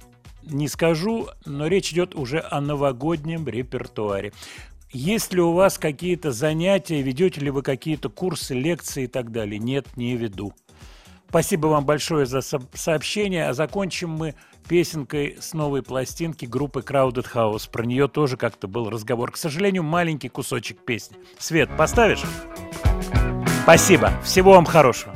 не скажу, но речь идет уже о новогоднем репертуаре. Есть ли у вас какие-то занятия, ведете ли вы какие-то курсы, лекции и так далее? Нет, не веду. Спасибо вам большое за со- сообщение. А закончим мы песенкой с новой пластинки группы Crowded House. Про нее тоже как-то был разговор. К сожалению, маленький кусочек песни. Свет, поставишь? Спасибо. Всего вам хорошего.